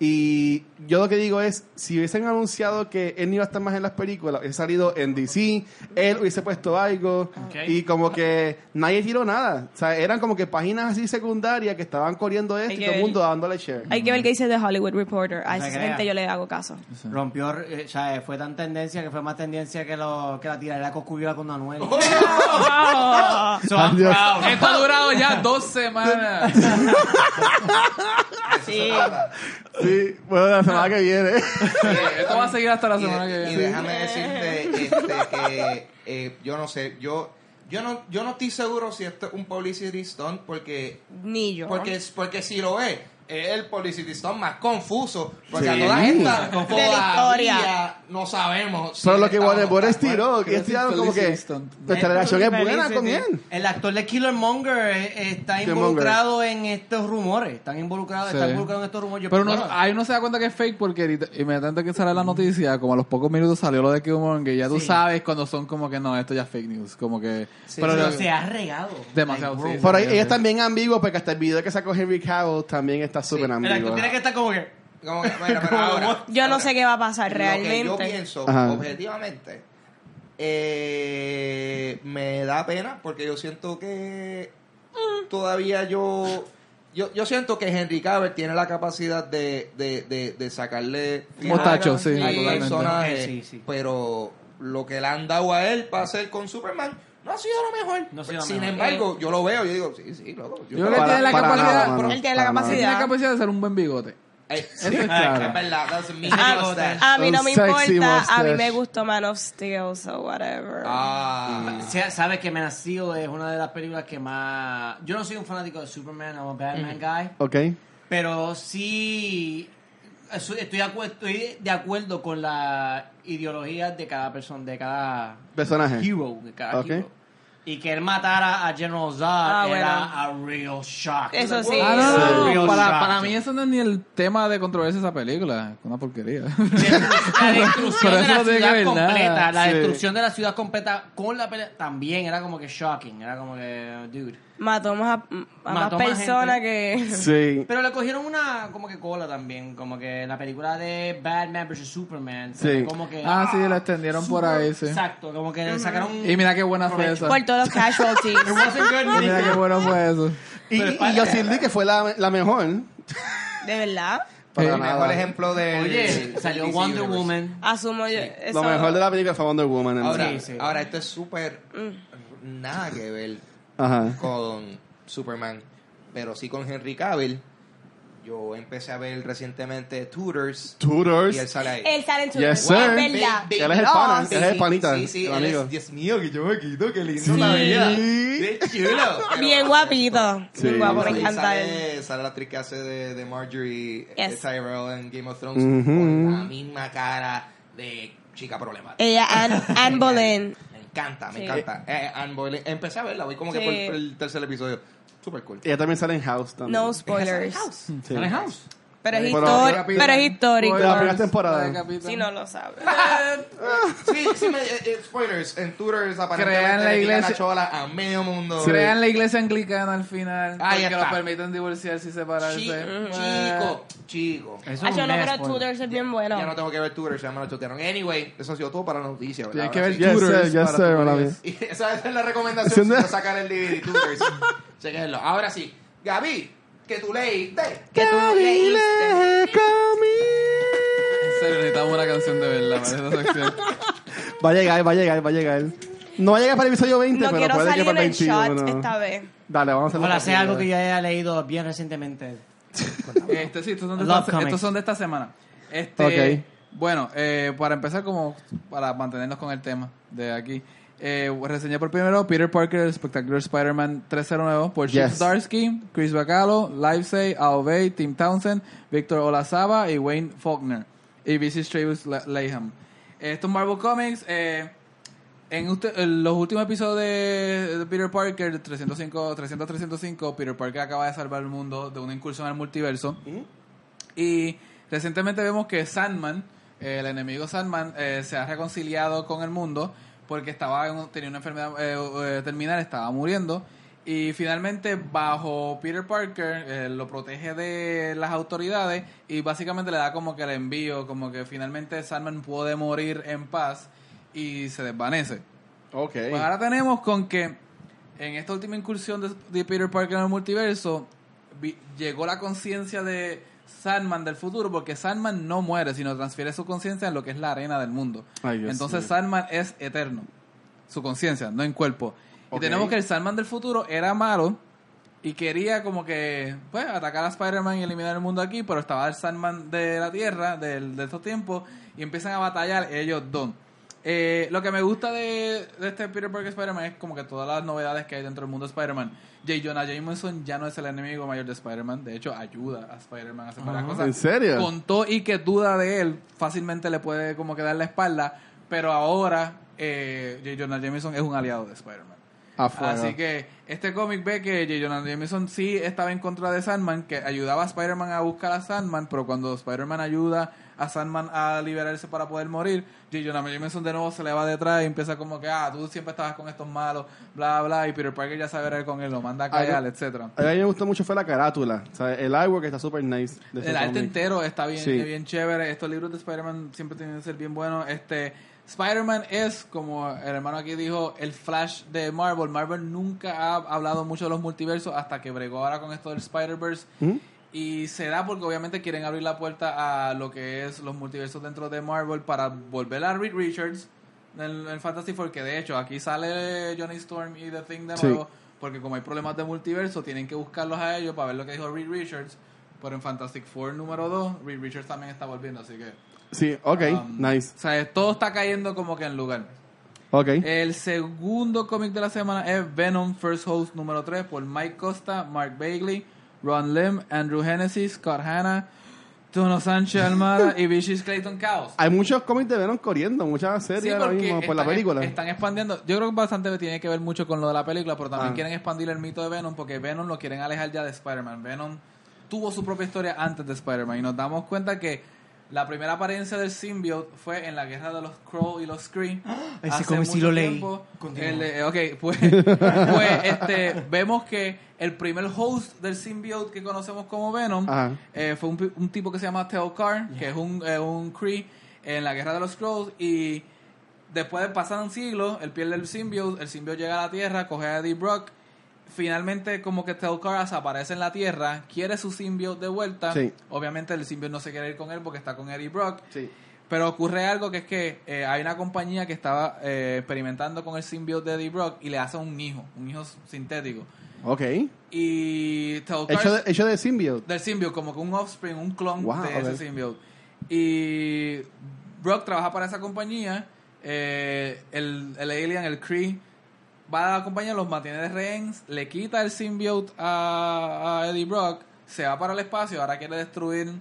Y yo lo que digo es, si hubiesen anunciado que él no iba a estar más en las películas, hubiese salido en DC, él hubiese puesto algo, y como que nadie tiró nada. O sea, eran como que páginas así secundarias que estaban corriendo esto Hay y todo el mundo dándole share. Hay que ver qué dice The Hollywood Reporter. A esa gente yo le hago caso. Rompió, eh, o sea, fue tan tendencia que fue más tendencia que, lo, que la tirada de Coscuyuela con Anuel. So I'm Adiós. proud. Esto ha durado ya dos semanas. Sí. Sí, bueno, la semana que viene. Esto va a seguir hasta la Y, semana que y viene. déjame decirte este, que eh, yo no sé, yo yo no yo no estoy seguro si esto es un publicity stunt porque Ni yo. porque porque si lo es es el publicity stunt más confuso porque Sí. a toda esta De la todavía historia. no sabemos si Pero lo que Warner Bros. tiró, que es tiraron como que nuestra relación es buena con él. El actor de Killer Monger eh, está Killer involucrado en estos rumores. Están involucrados, Sí. está involucrado en estos rumores. Yo- Pero bueno, ahí uno se da cuenta que es fake porque inmediatamente que sale la noticia, como a los pocos minutos salió lo de Killmonger, que ya tú Sí. sabes cuando son como que no, esto ya es fake news. Como que. pero se ha regado. Demasiado. Por ahí, ella también ambiguo porque hasta el video que sacó Henry Cavill también está súper El actor ambiguo. tiene que estar como que. Como que, bueno, pero ahora, Yo no ahora, sé qué va a pasar Lo que yo realmente. pienso, Ajá. objetivamente, eh, me da pena porque yo siento que todavía yo. Yo, yo siento que Henry Cavill tiene la capacidad de, de, de, de sacarle Mostacho, sí, al personaje, Sí, sí. pero lo que le han dado a él para hacer con Superman no ha sido lo mejor. No ha sido lo Sin mejor. embargo, yo lo veo, yo digo, sí, sí, loco. Yo creo que tiene la para capacidad. nada, mano. Él tiene la Para nada. tiene la capacidad. capacidad de ser un buen bigote. Eh, sí, es claro. es verdad, that's A, mustache. a mí no me Un sexy importa. A mí mustache. me gustó Man of Steel, so whatever. Ah, Se- Sabes que Man of Steel es una de las películas que más. Yo no soy un fanático de Superman o Batman guy, Ok. pero sí. Estoy estoy de, acuerdo, estoy de acuerdo con la ideología de cada persona, de cada Personaje. hero, de cada Ok. hero. Y que él matara a General Zod Ah, era a real shock. Eso sí. Ah, no, no, no. Sí. Para, para mí eso no es ni el tema de controversia de esa película. Es una porquería. La destrucción de la ciudad completa, la Sí. destrucción de la ciudad completa con la pelea también era como que shocking, era como que, dude. Mató más a, a Mató más personas que... Sí. Pero le cogieron una como que cola también, como que la película de Batman vs Superman, Sí. como que ah, sí, la extendieron por ahí, sí. Exacto, como que le sacaron Y mira qué buena fue esa. Por todos los casualties. Y mira qué bueno fue eso. Y, Pero y, es y Justice League, que fue la, la mejor. ¿De verdad? Para el nada. mejor ejemplo de Oye, salió Wonder Woman. Asumo yo. Eso, Lo mejor de la película fue Wonder Woman. en Ahora, Sí, sí. ahora esto es súper nada que ver Ajá. con Superman, pero sí con Henry Cavill. Yo empecé a ver recientemente Tutors Tutors. y él sale ahí. Él sale en su... Yes, Es verdad. Él es el Oh, pana, sí, él es el sí, panita, Sí, sí, el él amigo. es, Dios mío, que yo me quito, qué lindo Sí. la vida. Qué chulo. Bien guapito. Sí, Bien guapo, sí. me encanta él. sale, sale la actriz que hace de, de Marjorie de Yes. Tyrell en Game of Thrones con la misma cara de chica problemática. Ella, Anne, Anne Boleyn. Me encanta, me Sí. encanta. Eh, Anne Boleyn. Empecé a verla, voy como que Sí. por por el tercer episodio. Super cool. Ella también sale en House también. No spoilers. Sí. ¿Sale en House? Pero es, Pero- histori- pero es histórico. De la primera temporada. La de Capitán. Si no lo sabes. Sí, sí, me, eh, eh, spoilers. En Tutors aparentemente Crean la iglesia- la chola a medio mundo. Crean la iglesia anglicana al final. Porque está. los permiten divorciarse y separarse. Chi- Eh, Chico, chico. Eso Ah, es yo un no, pero por- Tudors es bien bueno. Ya no tengo que ver Tutors, ya me lo chotearon. Anyway, eso ha sido todo para la noticia. ¿verdad? Tienes que ver sí. Yes, Tutors sir, yes, para sir, tu hola, podcast. Y esa es la recomendación si no sacar el DVD Tutors. Chequenlo. Ahora sí, Gaby, que tú leíste. Que tú leíste. En serio, necesitamos una canción de verdad para esta sección. Va a llegar, va a llegar, va a llegar. No va a llegar para el episodio 20, No pero quiero puede que salir para el el shot 21. esta vez. Dale, vamos a hacerlo. Ojalá sea rápido. algo que yo haya leído bien recientemente. Este, sí, estos son, de Love esta, comics. estos son de esta semana. Este, Ok. Bueno, eh, para empezar, como para mantenernos con el tema de aquí, eh, reseñé por primero Peter Parker, Spectacular Spider-Man 309 por Chip Yes. Starsky, Chris Bacalo, Livesay, Al Bay, Tim Townsend, Victor Olazaba y Wayne Faulkner. Y VC Travis Layham. Estos Marvel Comics, eh, en, usted- en los últimos episodios de, de Peter Parker, 305, 300, 305, Peter Parker acaba de salvar el mundo de una incursión al multiverso. Y recientemente vemos que Sandman, eh, el enemigo Sandman, eh, se ha reconciliado con el mundo porque estaba en tenía una enfermedad eh, eh, terminal, estaba muriendo. Y finalmente, bajo Peter Parker, eh, lo protege de las autoridades y básicamente le da como que el envío, como que finalmente Sandman puede morir en paz y se desvanece. Ok. Pues ahora tenemos con que en esta última incursión de, de Peter Parker en el multiverso vi- llegó la conciencia de Sandman del futuro porque Sandman no muere, sino transfiere su conciencia en lo que es la arena del mundo. Ay, Entonces. Sandman es eterno, su conciencia, no en cuerpo. Y tenemos que el Sandman del futuro era malo y quería como que pues atacar a Spider-Man y eliminar el mundo aquí, pero estaba el Sandman de la Tierra, del- de, estos tiempos, y empiezan a batallar ellos dos. Eh, lo que me gusta de, de este Peter Parker Spider-Man es como que todas las novedades que hay dentro del mundo de Spider-Man. J. Jonah Jameson ya no es el enemigo mayor de Spider-Man, de hecho ayuda a Spider-Man a hacer varias cosas. ¿En serio? Con todo y que duda de él, fácilmente le puede como que dar la espalda, pero ahora eh, J. Jonah Jameson es un aliado de Spider-Man. Así que este cómic ve que J. Jonah Jameson sí estaba en contra de Sandman, que ayudaba a Spider-Man a buscar a Sandman, pero cuando Spider-Man ayuda a Sandman a liberarse para poder morir, J. Jonah Jameson de nuevo se le va detrás y empieza como que, ah, tú siempre estabas con estos malos, bla, bla, y Peter Parker ya sabe ver con él, lo manda a callar, etcétera A mí me gustó mucho fue la carátula. O sea, el artwork está súper nice. de El arte entero está bien, Sí. bien chévere. Estos libros de Spider-Man siempre tienen que ser bien buenos. Este, Spider-Man es, como el hermano aquí dijo, el Flash de Marvel. Marvel nunca ha hablado mucho de los multiversos hasta que bregó ahora con esto del Spider-Verse. ¿Mm? Y se da porque obviamente quieren abrir la puerta a lo que es los multiversos dentro de Marvel para volver a Reed Richards en Fantasy Four, que de hecho aquí sale Johnny Storm y The Thing de Sí. nuevo, porque como hay problemas de multiverso, tienen que buscarlos a ellos para ver lo que dijo Reed Richards. Pero en Fantastic Four número 2, Reed Richards también está volviendo, así que... Sí, ok, um, nice. O sea, todo está cayendo como que en lugar. Ok. El segundo cómic de la semana es Venom First Host número 3 por Mike Costa, Mark Bagley, Ron Lim, Andrew Hennessy, Scott Hanna, Tono Sánchez Almada y Vicious Clayton Chaos. Hay muchos cómics de Venom corriendo, muchas series Sí, ahora porque mismo por la película. Están expandiendo. Yo creo que bastante tiene que ver mucho con lo de la película, pero también Ah. quieren expandir el mito de Venom porque Venom lo quieren alejar ya de Spider-Man. Venom tuvo su propia historia antes de Spider-Man y nos damos cuenta que la primera apariencia del symbiote fue en la guerra de los Crow y los Kree. Ese sí mucho lo leí. El ok, pues, pues, este, vemos que el primer host del symbiote que conocemos como Venom eh, fue un, un tipo que se llama Teokar, que es un, eh, un Kree en la guerra de los Skrulls y después de pasar un siglo, él pierde el symbiote, el symbiote llega a la Tierra, coge a Eddie Brock, finalmente como que Teokar aparece en la Tierra, quiere su symbiote de vuelta, Sí. obviamente el symbiote no se quiere ir con él porque está con Eddie Brock, Sí. pero ocurre algo que es que eh, hay una compañía que estaba eh, experimentando con el symbiote de Eddie Brock y le hace un hijo, un hijo sintético. Ok. Y Teokar Hecho de, hecho de symbiote. del symbiote, como que un offspring, un clon Wow, de ese symbiote. Y Brock trabaja para esa compañía. eh, el, el alien, el Kree, va a la compañía, los mantiene de rehenes, le quita el symbiote a, a Eddie Brock, se va para el espacio, ahora quiere destruir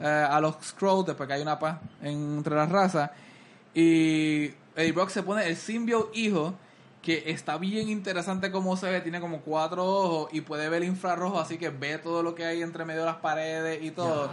eh, a los Skrulls después que hay una paz entre las razas. Y Eddie Brock se pone el symbiote hijo, que está bien interesante como se ve, tiene como cuatro ojos y puede ver infrarrojo, así que ve todo lo que hay entre medio de las paredes y todo.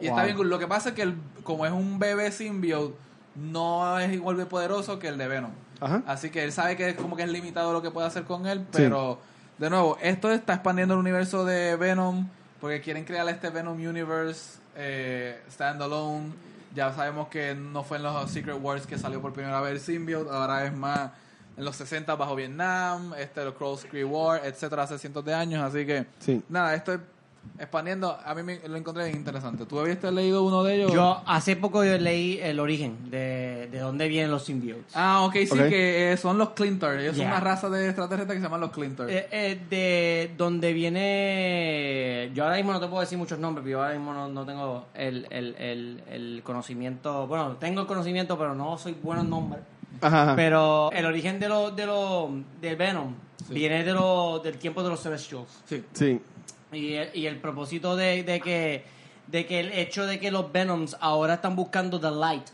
Y está bien. Lo que pasa es que el- como es un bebé symbiote, no es igual de poderoso que el de Venom. Ajá. Así que él sabe que es como que es limitado lo que puede hacer con él, pero de nuevo, esto está expandiendo el universo de Venom porque quieren crear este Venom Universe eh, standalone. Ya sabemos que no fue en los Secret Wars que salió por primera vez el symbiote, ahora es más en los 60 bajo Vietnam, este los Cross Cree War, etcétera, hace cientos de años, así que Sí. nada, esto es expandiendo, a mí me, lo encontré bien interesante. ¿Tú habías leído uno de ellos? Yo hace poco yo leí el origen de, de dónde vienen los symbiotes. Ah, ok, sí, que eh, son los Clintar. Ellos son Yeah. una raza de extraterrestres que se llaman los Clintar. Eh, eh, de donde viene. Yo ahora mismo no te puedo decir muchos nombres, pero yo ahora mismo no, no tengo el, el, el, el conocimiento. Bueno, tengo el conocimiento, pero no soy bueno en nombres. Ajá. ajá. Pero el origen de lo, de lo, del Venom Sí. viene de lo, del tiempo de los Celestials. sí. Sí. Y, el- y el propósito de, de que de que el hecho de que los Venoms ahora están buscando The Light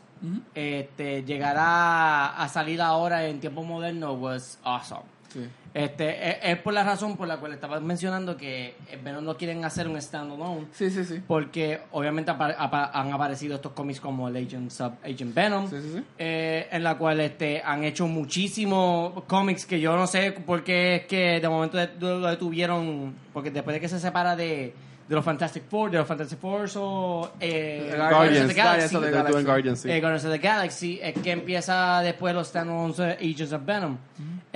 este, llegar a, a salir ahora en tiempo moderno was awesome. sí. Este, es, es por la razón por la cual estabas mencionando que el Venom no quieren hacer un standalone. Sí, sí, sí. Porque obviamente apa- apa- han aparecido estos cómics como el Agent, Sub, Agent Venom, Sí, sí, sí. eh, en la cual este, han hecho muchísimos cómics que yo no sé por qué es que de momento lo detuvieron, porque después de que se separa de, de los Fantastic Four, de los Fantastic Four o eh, Guardians. of the Galaxy, Guardians of the Guardians, sí. eh, Guardians of the Galaxy, es que empieza después los standalones eh, Agents of Venom.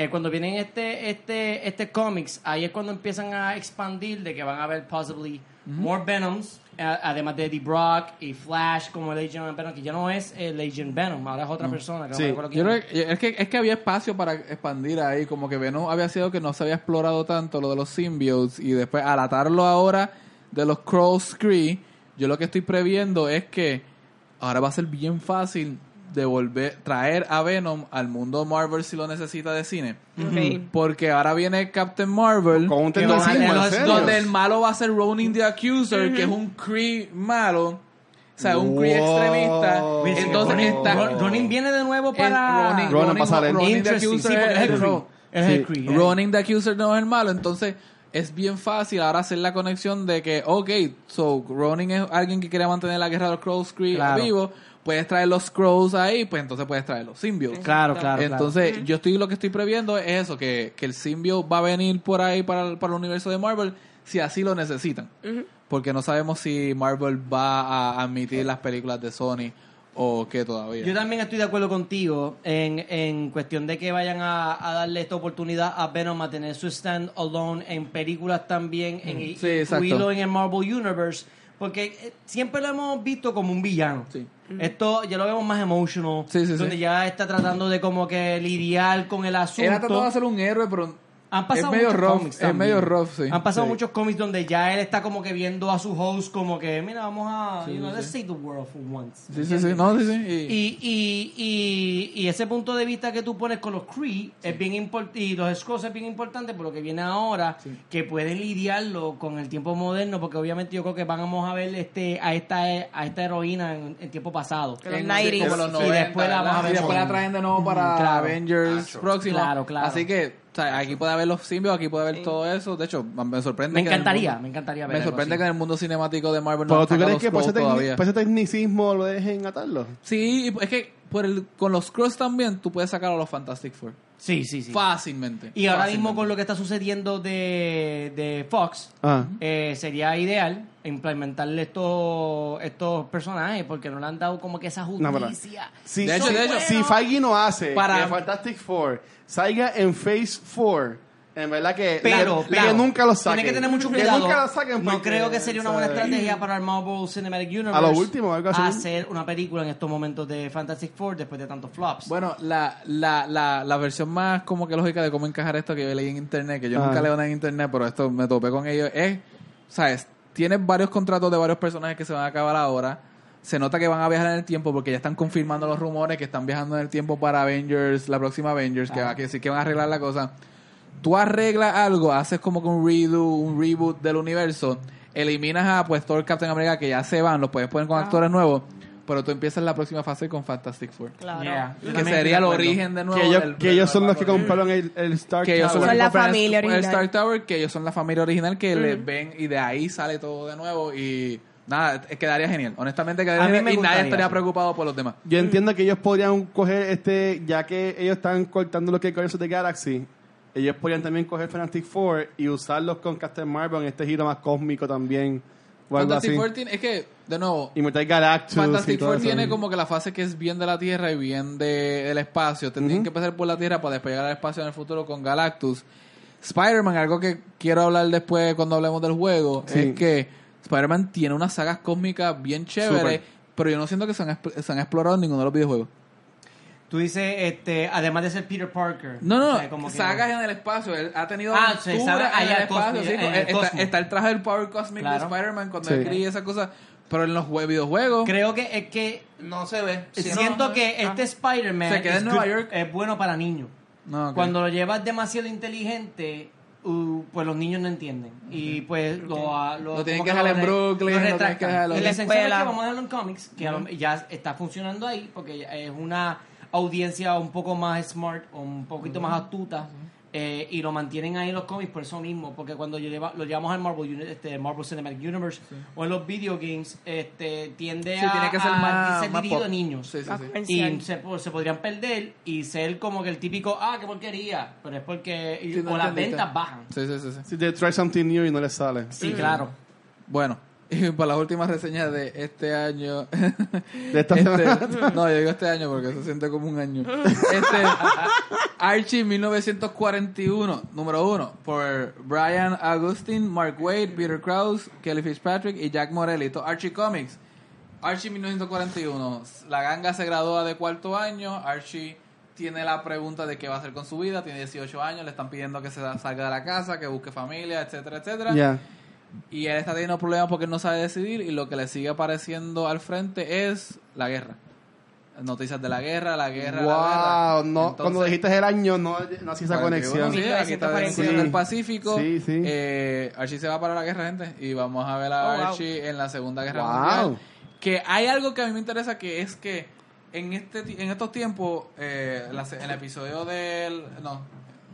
Eh, cuando vienen este, este, este cómics, ahí es cuando empiezan a expandir de que van a haber possibly more Venoms, eh, además de Eddie Brock y Flash como el Agent Venom, que ya no es el Agent Venom, ahora es otra persona. Que no Sí. me acuerdo Yo creo es. que, es, que, es que había espacio para expandir ahí, como que Venom había sido que no se había explorado tanto lo de los symbiotes y después al atarlo ahora de los Cross Cree, yo lo que estoy previendo es que ahora va a ser bien fácil de volver, traer a Venom al mundo Marvel si lo necesita de cine. Porque ahora viene Captain Marvel. Con un los- serio. donde el malo va a ser Ronin the Accuser, que es un Cree malo. O sea, un Cree Wow. extremista. Mira, Entonces Ronin, está... Ron- Ronin viene de nuevo para... Ronin, Ronin Ronin. Ronin the Accuser sí, es el Cree. rojo. Es Sí. el Cree. Ronin the Accuser no es el malo, entonces es bien fácil ahora hacer la conexión de que, ok, so Ronin es alguien que quiere mantener la guerra de los Crows Cree Claro. vivo, puedes traer los Crows ahí, pues entonces puedes traer los symbiotes. Claro, claro, Entonces, yo estoy lo que estoy previendo es eso, que, que el symbiote va a venir por ahí para el, para el universo de Marvel si así lo necesitan. Porque no sabemos si Marvel va a admitir las películas de Sony o qué todavía. Yo también estoy de acuerdo contigo en, en cuestión de que vayan a, a darle esta oportunidad a Venom a tener su stand alone en películas también, en Sí, exacto. incluirlo en el Marvel Universe, porque eh, siempre lo hemos visto como un villano. Sí. Esto ya lo vemos más emotional, Sí, sí, sí. donde ya está tratando de como que lidiar con el asunto. Era tratando de un héroe, pero Han pasado es medio muchos rough, cómics es también. medio rough, sí. Han pasado Sí. muchos cómics donde ya él está como que viendo a su host como que, mira, vamos a, you know, let's save the world for once. Sí, sí, sí, no, sí, sí. y- Y, y, y, y ese punto de vista que tú pones con los Kree es bien importante y los Skrulls es bien importante por lo que viene ahora que pueden lidiarlo con el tiempo moderno porque obviamente yo creo que vamos a ver este a esta a esta heroína en, en tiempo pasado Que los en- 90s. como los y 90, después la vamos a y después la traen de nuevo para Claro. Avengers próximo. Claro, claro. Así que, o sea, aquí puede haber los simbios, aquí puede haber todo eso. De hecho, me sorprende me que en el encantaría mundo- me encantaría ver Me algo sorprende así. que en el mundo cinemático de Marvel no Pero tú crees que por ese, todavía. por ese tecnicismo lo dejen atarlo. Sí, y es que por el, con los Skrulls también tú puedes sacar a los Fantastic Four. sí sí sí Fácilmente. y ahora Fácilmente. mismo con lo que está sucediendo de, de Fox Ah. eh, sería ideal implementarle estos estos personajes porque no le han dado como que esa No, justicia Si, De hecho, si- de hecho, si Feige no hace para- que Fantastic Four salga en Phase 4, en verdad que, pero, que pero nunca lo saquen. Tiene que tener mucho Que cuidado. nunca lo saquen no creo que sería una buena estrategia para el Marvel Cinematic Universe. A lo último, algo así. Hacer una película en estos momentos de Fantastic Four después de tantos flops. Bueno, la, la, la, la versión más como que lógica de cómo encajar esto que yo leí en internet, que yo Ah. nunca leo nada en internet, pero esto me topé con ellos, es, ¿sabes? Tienes varios contratos de varios personajes que se van a acabar ahora. Se nota que van a viajar en el tiempo porque ya están confirmando los rumores que están viajando en el tiempo para Avengers, la próxima Avengers, que va a decir que van a arreglar la cosa. Tú arreglas algo, haces como que un redo, un reboot del universo, eliminas a pues todo el Captain America que ya se van, los puedes poner con actores nuevos, pero tú empiezas la próxima fase con Fantastic Four. Claro. Yeah. Que sería el de origen de nuevo. que ellos, del- que ellos son los que compraron el, el Star que ellos son, Tower. Son los que la compraron el- familia el original. Star Tower, que ellos son la familia original que le ven y de ahí sale todo de nuevo y nada, quedaría genial. Honestamente quedaría A mí genial me y nadie gustaría, estaría sí. preocupado por los demás. Yo entiendo que ellos podrían coger este, ya que ellos están cortando lo que es Guardians of the Galaxy, ellos podrían también coger Fantastic Four y usarlos con Captain Marvel en este giro más cósmico también. O algo Fantastic así. Four tiene- es que, de nuevo, meter Galactus y Fantastic todo Four eso. tiene como que la fase que es bien de la Tierra y bien de- del espacio. Tendrían que empezar por la Tierra para despegar al espacio en el futuro con Galactus. Spider-Man, algo que quiero hablar después cuando hablemos del juego, Sí. es que Spider-Man tiene unas sagas cósmicas bien chéveres, pero yo no siento que se han, se han explorado en ninguno de los videojuegos. Tú dices, este, además de ser Peter Parker. No, no, o sea, como que- sagas en el espacio. Él ha tenido Ah, aventuras sí, sagas en allá, el espacio. cosmi- sí, en el está, el traje del Power Cosmic Claro. de Spider-Man cuando Sí. escribe esas cosas. Pero en los jue- videojuegos... Creo que es que No se ve. siento que este Spider-Man Se queda en es Nueva York. es bueno para niños. No, ok. Cuando lo llevas demasiado inteligente, uh, pues los niños no entienden. Y pues lo, ah, lo, Lo tienen que dejar en Brooklyn, lo lo tienen que Y En la la esencia es que escuela. vamos a dejarlo en cómics, que a lo- ya está funcionando ahí, porque es una audiencia un poco más smart, o un poquito más astuta. eh, y lo mantienen ahí en los cómics por eso mismo, porque cuando yo lleva- lo llevamos al Marvel, este, Marvel Cinematic Universe o en los video games, este, tiende Sí, a, tiene que ser a más- ser más dirigido pop. a niños. Sí, sí, sí. Comercial. Y se, po- se podrían perder y ser como que el típico, ah, qué porquería. Pero es porque. y- no o las ventas bajan. Sí, sí, sí, sí. Si te try something new y no les sale. Sí, claro. Bueno, y para las últimas reseñas de este año. De esta este- semana. no, yo digo este año porque se siente como un año. Este, Archie 1941, número uno, por Brian Augustine, Mark Wade, Peter Krause, Kelly Fitzpatrick y Jack Morelli. Archie Comics. Archie 1941. La ganga se gradúa de cuarto año. Archie tiene la pregunta de qué va a hacer con su vida. Tiene 18 años. Le están pidiendo que se salga de la casa, que busque familia, etcétera, etcétera. Ya. Y él está teniendo problemas porque él no sabe decidir y lo que le sigue apareciendo al frente es la guerra. Noticias de la guerra, la guerra, la guerra. Wow, no, Entonces, cuando dijiste el año no, no hacía esa 41, conexión. Sí, aquí está Sí. del Pacífico. Sí, sí. Eh, Archie se va para la guerra, gente. Y vamos a ver a Oh, wow. Archie en la Segunda Guerra Wow. Mundial. Que hay algo que a mí me interesa que es que en este en estos tiempos, eh, la se- en el episodio del... No,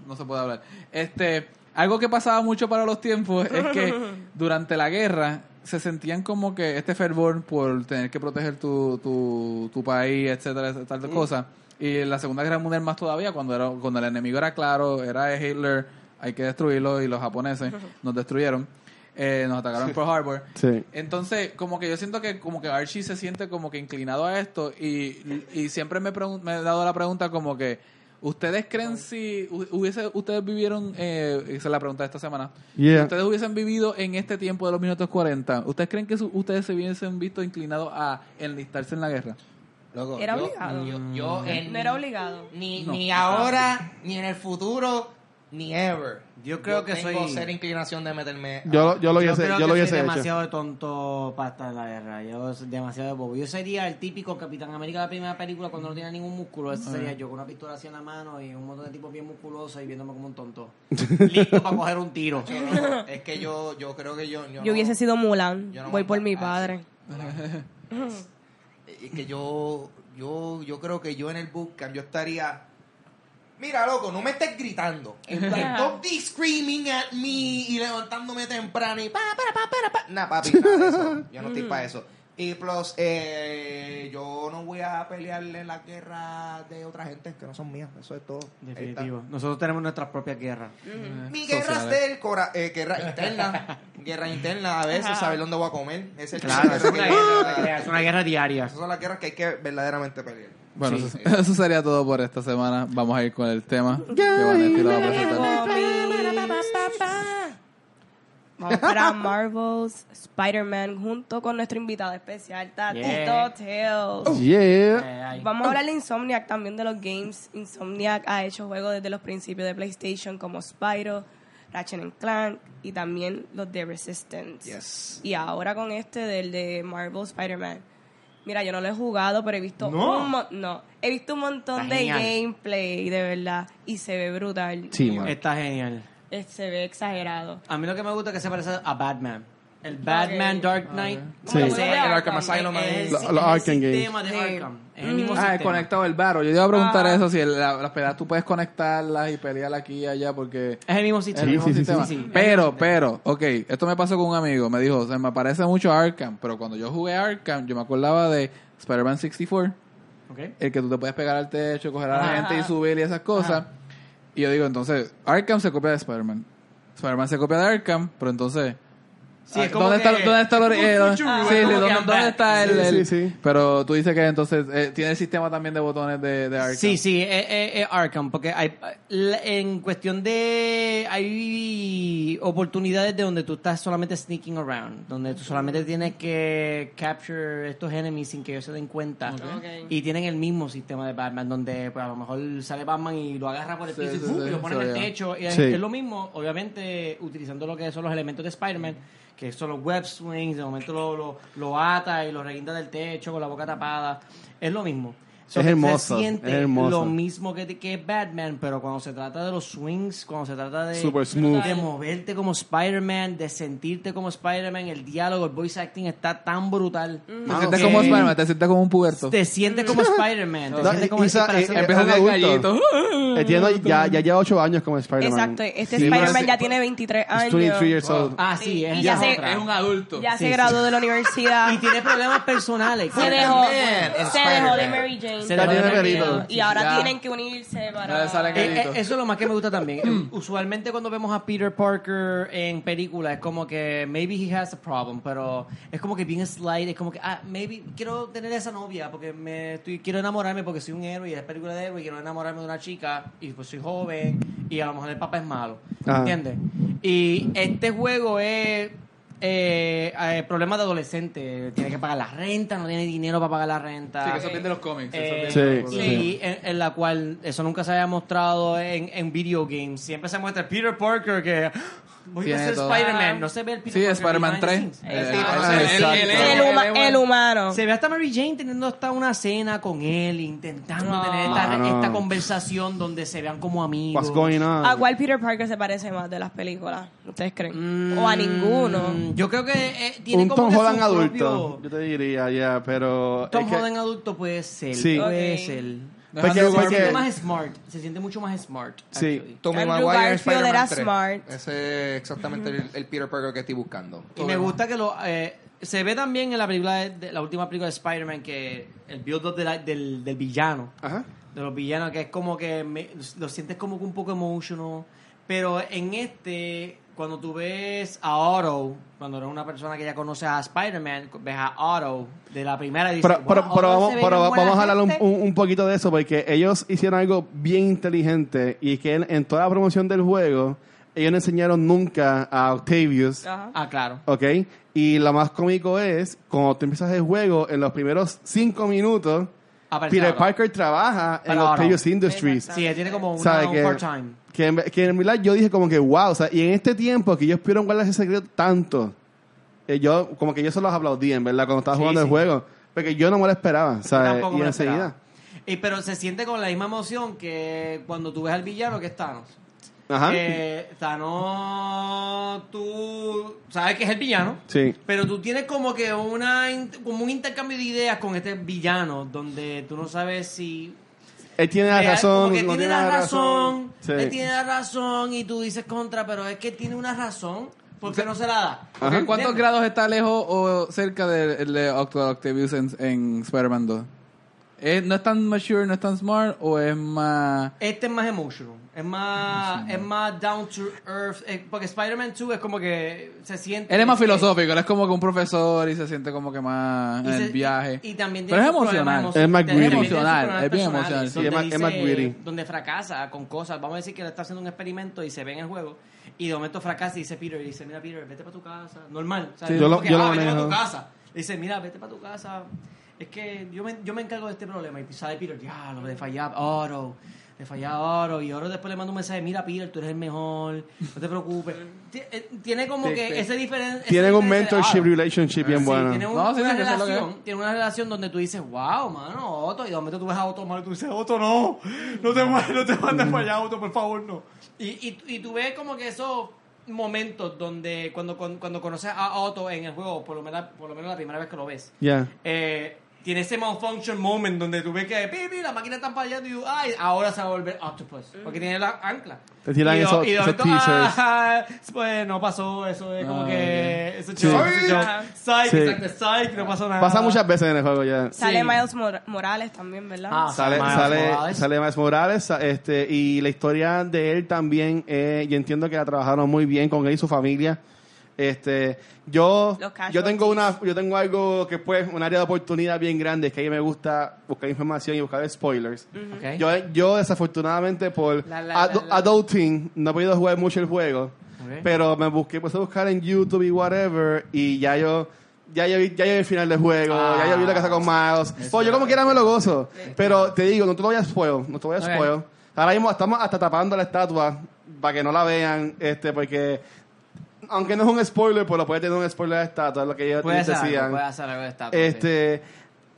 no se puede hablar. Este, algo que pasaba mucho para los tiempos es que durante la guerra se sentían como que este fervor por tener que proteger tu, tu, tu país, etcétera, tal cosa. Y en la Segunda Guerra Mundial más todavía, cuando era cuando el enemigo era claro, era Hitler, hay que destruirlo, y los japoneses nos destruyeron, eh, nos atacaron en Pearl Harbor. Sí. Entonces, como que yo siento que como que Archie se siente como que inclinado a esto y, y siempre me, me he dado la pregunta como que ¿ustedes creen si hu- hubiese ustedes vivieron eh, esa es la pregunta de esta semana Yeah. si ustedes hubiesen vivido en este tiempo de los minutos 40 ¿ustedes creen que su- ustedes se hubiesen visto inclinados a enlistarse en la guerra? Loco, Era yo- obligado. Yo, yo en- No era obligado. Ni, No. ni ahora, ni en el futuro, ni ever. Yo creo que tengo soy- cero inclinación de meterme. a- Yo, yo lo hubiese, creo yo lo hubiese soy hecho. demasiado de tonto para estar en la guerra. Yo soy demasiado de bobo. Yo sería el típico Capitán América de la primera película cuando no tiene ningún músculo. Ese sería yo con una pistola así en la mano y un montón de tipos bien musculosos y viéndome como un tonto. Listo para coger un tiro. Es que yo, yo creo que yo. Yo, Yo no- hubiese sido Mulan. yo no Voy por mi ah, padre. Es que yo, yo, yo creo que yo en el bootcamp yo estaría. Mira, loco, no me estés gritando. Plan, don't be screaming at me y levantándome temprano y pa, para, pa, para, pa. Nah, papi, nada de eso. Yo no estoy para eso. Y plus, eh, yo no voy a pelearle la guerra de otra gente que no son mías. Eso es todo. Definitivo. Nosotros tenemos nuestras propias guerras. Mi guerra es del cora eh, guerra interna. guerra interna, a veces saber dónde voy a comer. Ese es el Claro, es guerra una guerra, es una guerra diaria. Esas son las guerras que hay que verdaderamente pelear. Bueno, Sí. eso, eso sería todo por esta semana. Vamos a ir con el tema que Vanetti lo va a presentar. Vamos para Marvel's Spider-Man junto con nuestro invitado especial, Tatito Yeah. Tales. Yeah. Eh, ay. Vamos a hablar de Insomniac, también de los games. Insomniac ha hecho juegos desde los principios de PlayStation como Spyro, Ratchet and Clank y también los de Resistance. Yes. Y ahora con este del de Marvel Spider-Man. Mira, yo no lo he jugado, pero he visto ¿No? un mon- no, he visto un montón Está de genial. gameplay, de verdad, y se ve brutal. Sí, man. Está genial. Eh, Se ve exagerado. A mí lo que me gusta es que se parece a Batman. El Batman. Dark Knight. Sí. El Arkham Asylum es el, Arkham games. sistema de. Arkham. Es el mismo Ah, conectado el baro. Yo iba a preguntar Ah. eso, si las peleas tú puedes conectarlas y pelear aquí y allá, porque Es el mismo sistema. mismo sí, sí, sistema. sí, sí. Pero, pero, ok, esto me pasó con un amigo. Me dijo, se me parece mucho a Arkham, pero cuando yo jugué Arkham, yo me acordaba de Spider-Man 64, Ok. el que tú te puedes pegar al techo, coger a la Ajá. gente y subir y esas cosas. Y yo digo, entonces, Arkham se copia de Spider-Man. Spider-Man se copia de Arkham, pero entonces... Sí, es como ¿Dónde, que- está, ¿Dónde está el ori- eh, dónde- Ah, sí, ¿dónde, está el, Sí, el- sí, sí. Pero tú dices que entonces eh, tiene el sistema también de botones de, de Arkham. Sí, sí, es, es- es Arkham, porque hay, en cuestión de... Hay oportunidades de donde tú estás solamente sneaking around, donde tú solamente tienes que capture estos enemies sin que ellos se den cuenta. Y tienen el mismo sistema de Batman, donde pues, a lo mejor sale Batman y lo agarra por el Sí, piso y, sí, ¡pum! sí, y lo pone en el techo. Y es lo mismo, obviamente, utilizando lo que son los elementos de Spider-Man, que son los web swings, de momento lo, lo, lo ata y lo reguinda del techo con la boca tapada. Es lo mismo. So, Es hermoso, Se siente es hermoso. lo mismo que, que Batman, pero cuando se trata de los swings, cuando se trata de, Super smooth. de moverte como Spider-Man, de sentirte como Spider-Man, el diálogo, el voice acting está tan brutal. Te sientes como Spider-Man, te sientes como un puberto. Te sientes como Spider-Man. te sientes como adulto. gallito. Él tiene- ya, ya lleva 8 años como Spider-Man. Exacto, este Sí, Spider-Man ya tiene 23 He's años. 23 years old. Ah, sí, es, Y ya se-. Es un adulto. Ya Sí, se sí. graduó de la universidad. Y tiene problemas personales. se dejó de Mary Jane. Y ahora Ya. tienen que unirse para... salen Eh, eh, eso es lo más que me gusta también. Usualmente cuando vemos a Peter Parker en películas es como que maybe he has a problem, pero es como que bien slide, es como que ah, maybe quiero tener esa novia porque me estoy quiero enamorarme porque soy un héroe y es película de héroe y quiero enamorarme de una chica y pues soy joven y a lo mejor el papá es malo. ¿entiendes? Y este juego es eh, eh, problema de adolescente, tiene que pagar la renta, no tiene dinero para pagar la renta. Sí, que eso viene de los cómics. eso Eh, viene Sí, en, en la cual eso nunca se había mostrado en, en video games. Siempre se muestra Peter Parker que a Tiene ser todo. Spider-Man. No se ve el Peter Sí, Parker Spider-Man behind the 3. scenes. Eh, Exacto. él- él- Exacto. él- él- el, humano. Se ve hasta Mary Jane teniendo hasta una cena con él, intentando No. tener esta, esta conversación donde se vean como amigos. What's going on? ¿A cuál Peter Parker se parece más de las películas? ¿Ustedes creen? Mm, o a ninguno. Yo creo que eh, tiene un como Tom Holland adulto, propio- yo te diría, ya, pero... Tom es que- Holland adulto puede ser. Sí. Puede Ok. ser. No Porque- es Andrew porque- Se siente más smart. Se siente mucho más smart. Sí. actually. Tommy Andrew Maguire en Garfield Spider-Man era 3. smart. Ese es exactamente el, el Peter Parker que estoy buscando. Y me gusta que lo eh, se ve también en la película de, de- la última película de Spider-Man que el build up de la- del, del villano, Ajá. de los villanos que es como que me- lo sientes como que un poco emotional, pero en este cuando tú ves a Otto, cuando eres una persona que ya conoce a Spider-Man, ves a Otto de la primera dices, Pero, pero, "Wow, pero Otto vamos, pero a hablar un, gente". un- un poquito de eso, porque ellos hicieron algo bien inteligente y que en, en toda la promoción del juego, ellos no enseñaron nunca a Octavius, Ajá. Ah, claro. ¿ok? Y lo más cómico es, cuando tú empiezas el juego, en los primeros cinco minutos, Peter. Parker trabaja en Para ahora. Players Industries. Sí, él tiene como una, ¿Sabe un part-time. Que, en- que en verdad yo dije como que wow, o sea, y en este tiempo que ellos pudieron guardar ese secreto tanto, eh, yo como que yo se los aplaudí, en verdad, cuando estaba jugando sí. el juego, porque yo no me lo esperaba, ¿sabes? tampoco Y enseguida. Y, pero se siente con la misma emoción que cuando tú ves al villano que es Thanos. Ajá. Eh, Thanos, tú sabes que es el villano. Sí. Pero tú tienes como que una como un intercambio de ideas con este villano donde tú no sabes si Él tiene la razón, como que tiene la razón, Sí. él tiene la razón y tú dices contra, pero es que tiene una razón porque no se la da. ¿En cuántos ¿Entiendes? grados está lejos o cerca del de Octo Octavius en, en Spider-Man 2? ¿Es- ¿No es tan mature, no es tan smart o es más... Este es más emotional, es más, es más down to earth, eh, porque Spider-Man 2 es como que se siente... Él es más que- filosófico, él es como que un profesor y se siente como que más en se- el viaje. Y, y también Pero es emocional. emo- Es más Emocional, problemas es bien emocional. Sí, es más- es. Donde fracasa con cosas. Vamos a decir que él está haciendo un experimento y se ve en el juego. Y de momento fracasa y dice Peter, y dice, mira Peter, vete para tu casa. Normal. o sea, Sí. Yo lo- que, yo lo "Ah, vete para tu casa. Le dice, mira, vete para tu casa. Es que yo me, yo me encargo de este problema. Y sale Peter, ya, lo de fallar Oro. De fallar Oro. Y Oro después le manda un mensaje, mira Peter, tú eres el mejor. No te preocupes. Eh, Tiene como que ese diferente... Tienen un mentorship relationship bien bueno. tiene una relación, tiene una relación donde tú dices, wow, mano, Otto, y de momento tú ves a Otto mal y tú dices, Otto, no, no te, no te mandes para allá, Otto, por favor, no. Y, y, y tú ves como que esos momentos donde cuando, cuando, cuando conoces a Otto en el juego, por lo menos, por lo menos la primera vez que lo ves, Ya. eh, tiene ese malfunction moment donde tú ves que pi, pi, la máquina está fallando y tú, ay, ahora se va a volver Octopus, porque tiene la ancla. Te tiran y, esos- y esos ah, pues no pasó, eso es como Ah, que... Eso es Sí. show, eso es show. Psych, Sí. exacto, psych, no pasó nada. Pasa muchas veces en el juego ya. Sale Sí. Miles Mor- Morales también, ¿verdad? Ah, Sale, Miles sale, Morales. sale Miles Morales, este, y la historia de él también, eh, yo entiendo que la trabajaron muy bien con él y su familia. Este, yo, yo tengo una, yo tengo algo que pues, un área de oportunidad bien grande, es que a mí me gusta buscar información y buscar spoilers. Ok. Yo, yo desafortunadamente por La, la, adu- la, la. adulting no he podido jugar mucho el juego, Ok. pero me busqué, puse a buscar en YouTube y whatever, y ya yo, ya yo vi, ya yo vi el final del juego, Ah. ya yo vi que hace con Miles. Pues yo como quiera me lo gozo, pero te digo, no te lo voy a spoil, no te voy a spoil. Ahora mismo estamos hasta tapando la estatua para que no la vean, este, porque aunque no es un spoiler, pues lo puede tener un spoiler de estatua, es lo que ellos Puede algo, decían. puede hacer algo de estatua. Este,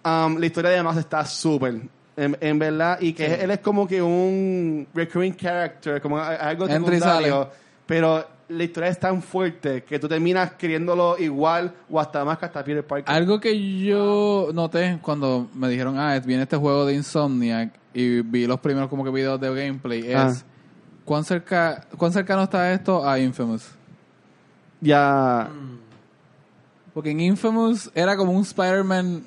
um, la historia de Miles está súper. En, en verdad, y que Sí. él es como que un recurring character, como algo secundario, pero la historia es tan fuerte que tú terminas queriéndolo igual o hasta más que hasta Peter Parker. Algo que yo noté cuando me dijeron, ah, viene este juego de Insomniac y vi los primeros como que videos de gameplay, es Ah. ¿cuán, cerca, cuán cercano está esto a Infamous. Ya, Mm. Porque en Infamous era como un Spider-Man,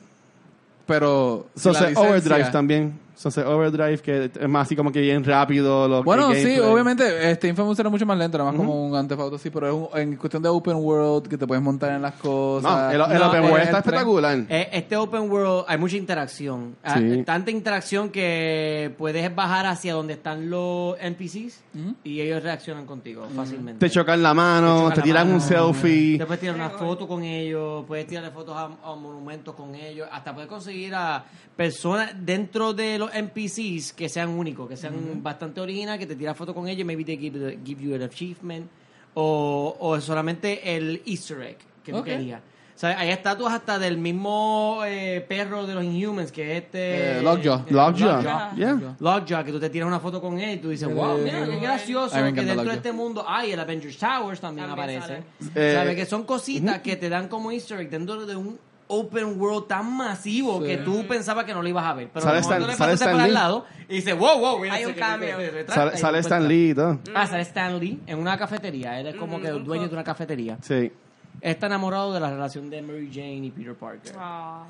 pero... Sunset licencia. Overdrive también. Sunset Overdrive, que es más así como que bien rápido. Lo, Bueno, sí, obviamente, este Infamous era mucho más lento, era más como un antefauto, sí, pero es un- en cuestión de open world, que te puedes montar en las cosas. No, el, el No, Open World el está espectacular. Eh, Este open world hay mucha interacción. Ah. Tanta interacción que puedes bajar hacia donde están los NPCs y ellos reaccionan contigo fácilmente. Te chocan la mano, te la tiran mano. un selfie. Te puedes tirar una foto con ellos, puedes tirarle fotos a, a monumentos con ellos, hasta puedes conseguir a personas dentro de los NPCs que sean únicos, que sean bastante originales, que te tiras fotos con ellos, maybe they give, the- give you an achievement, o, o solamente el easter egg que tú Ok. querías. O sea, hay estatuas hasta del mismo eh, perro de los Inhumans, que es este... Eh, Lockjaw. eh, Lockjaw. Yeah. Lockjaw, que tú te tiras una foto con él y tú dices, wow, mira, qué gracioso, mí me que dentro de este mundo hay el Avengers Towers también, También aparece. Eh, ¿Sabes? Que son cositas que te dan como easter egg dentro de un open world tan masivo Sí. que tú pensabas que no lo ibas a ver. Pero Sale de momento Stan- le sale Stan por al Lee. lado y dices, wow, wow, mira Hay un cambio. Sale, sale Stan. Lee y todo. Ah, sale Stan Lee en una cafetería. Él es como que el dueño de una cafetería. Sí. Está enamorado de la relación de Mary Jane y Peter Parker. Ah.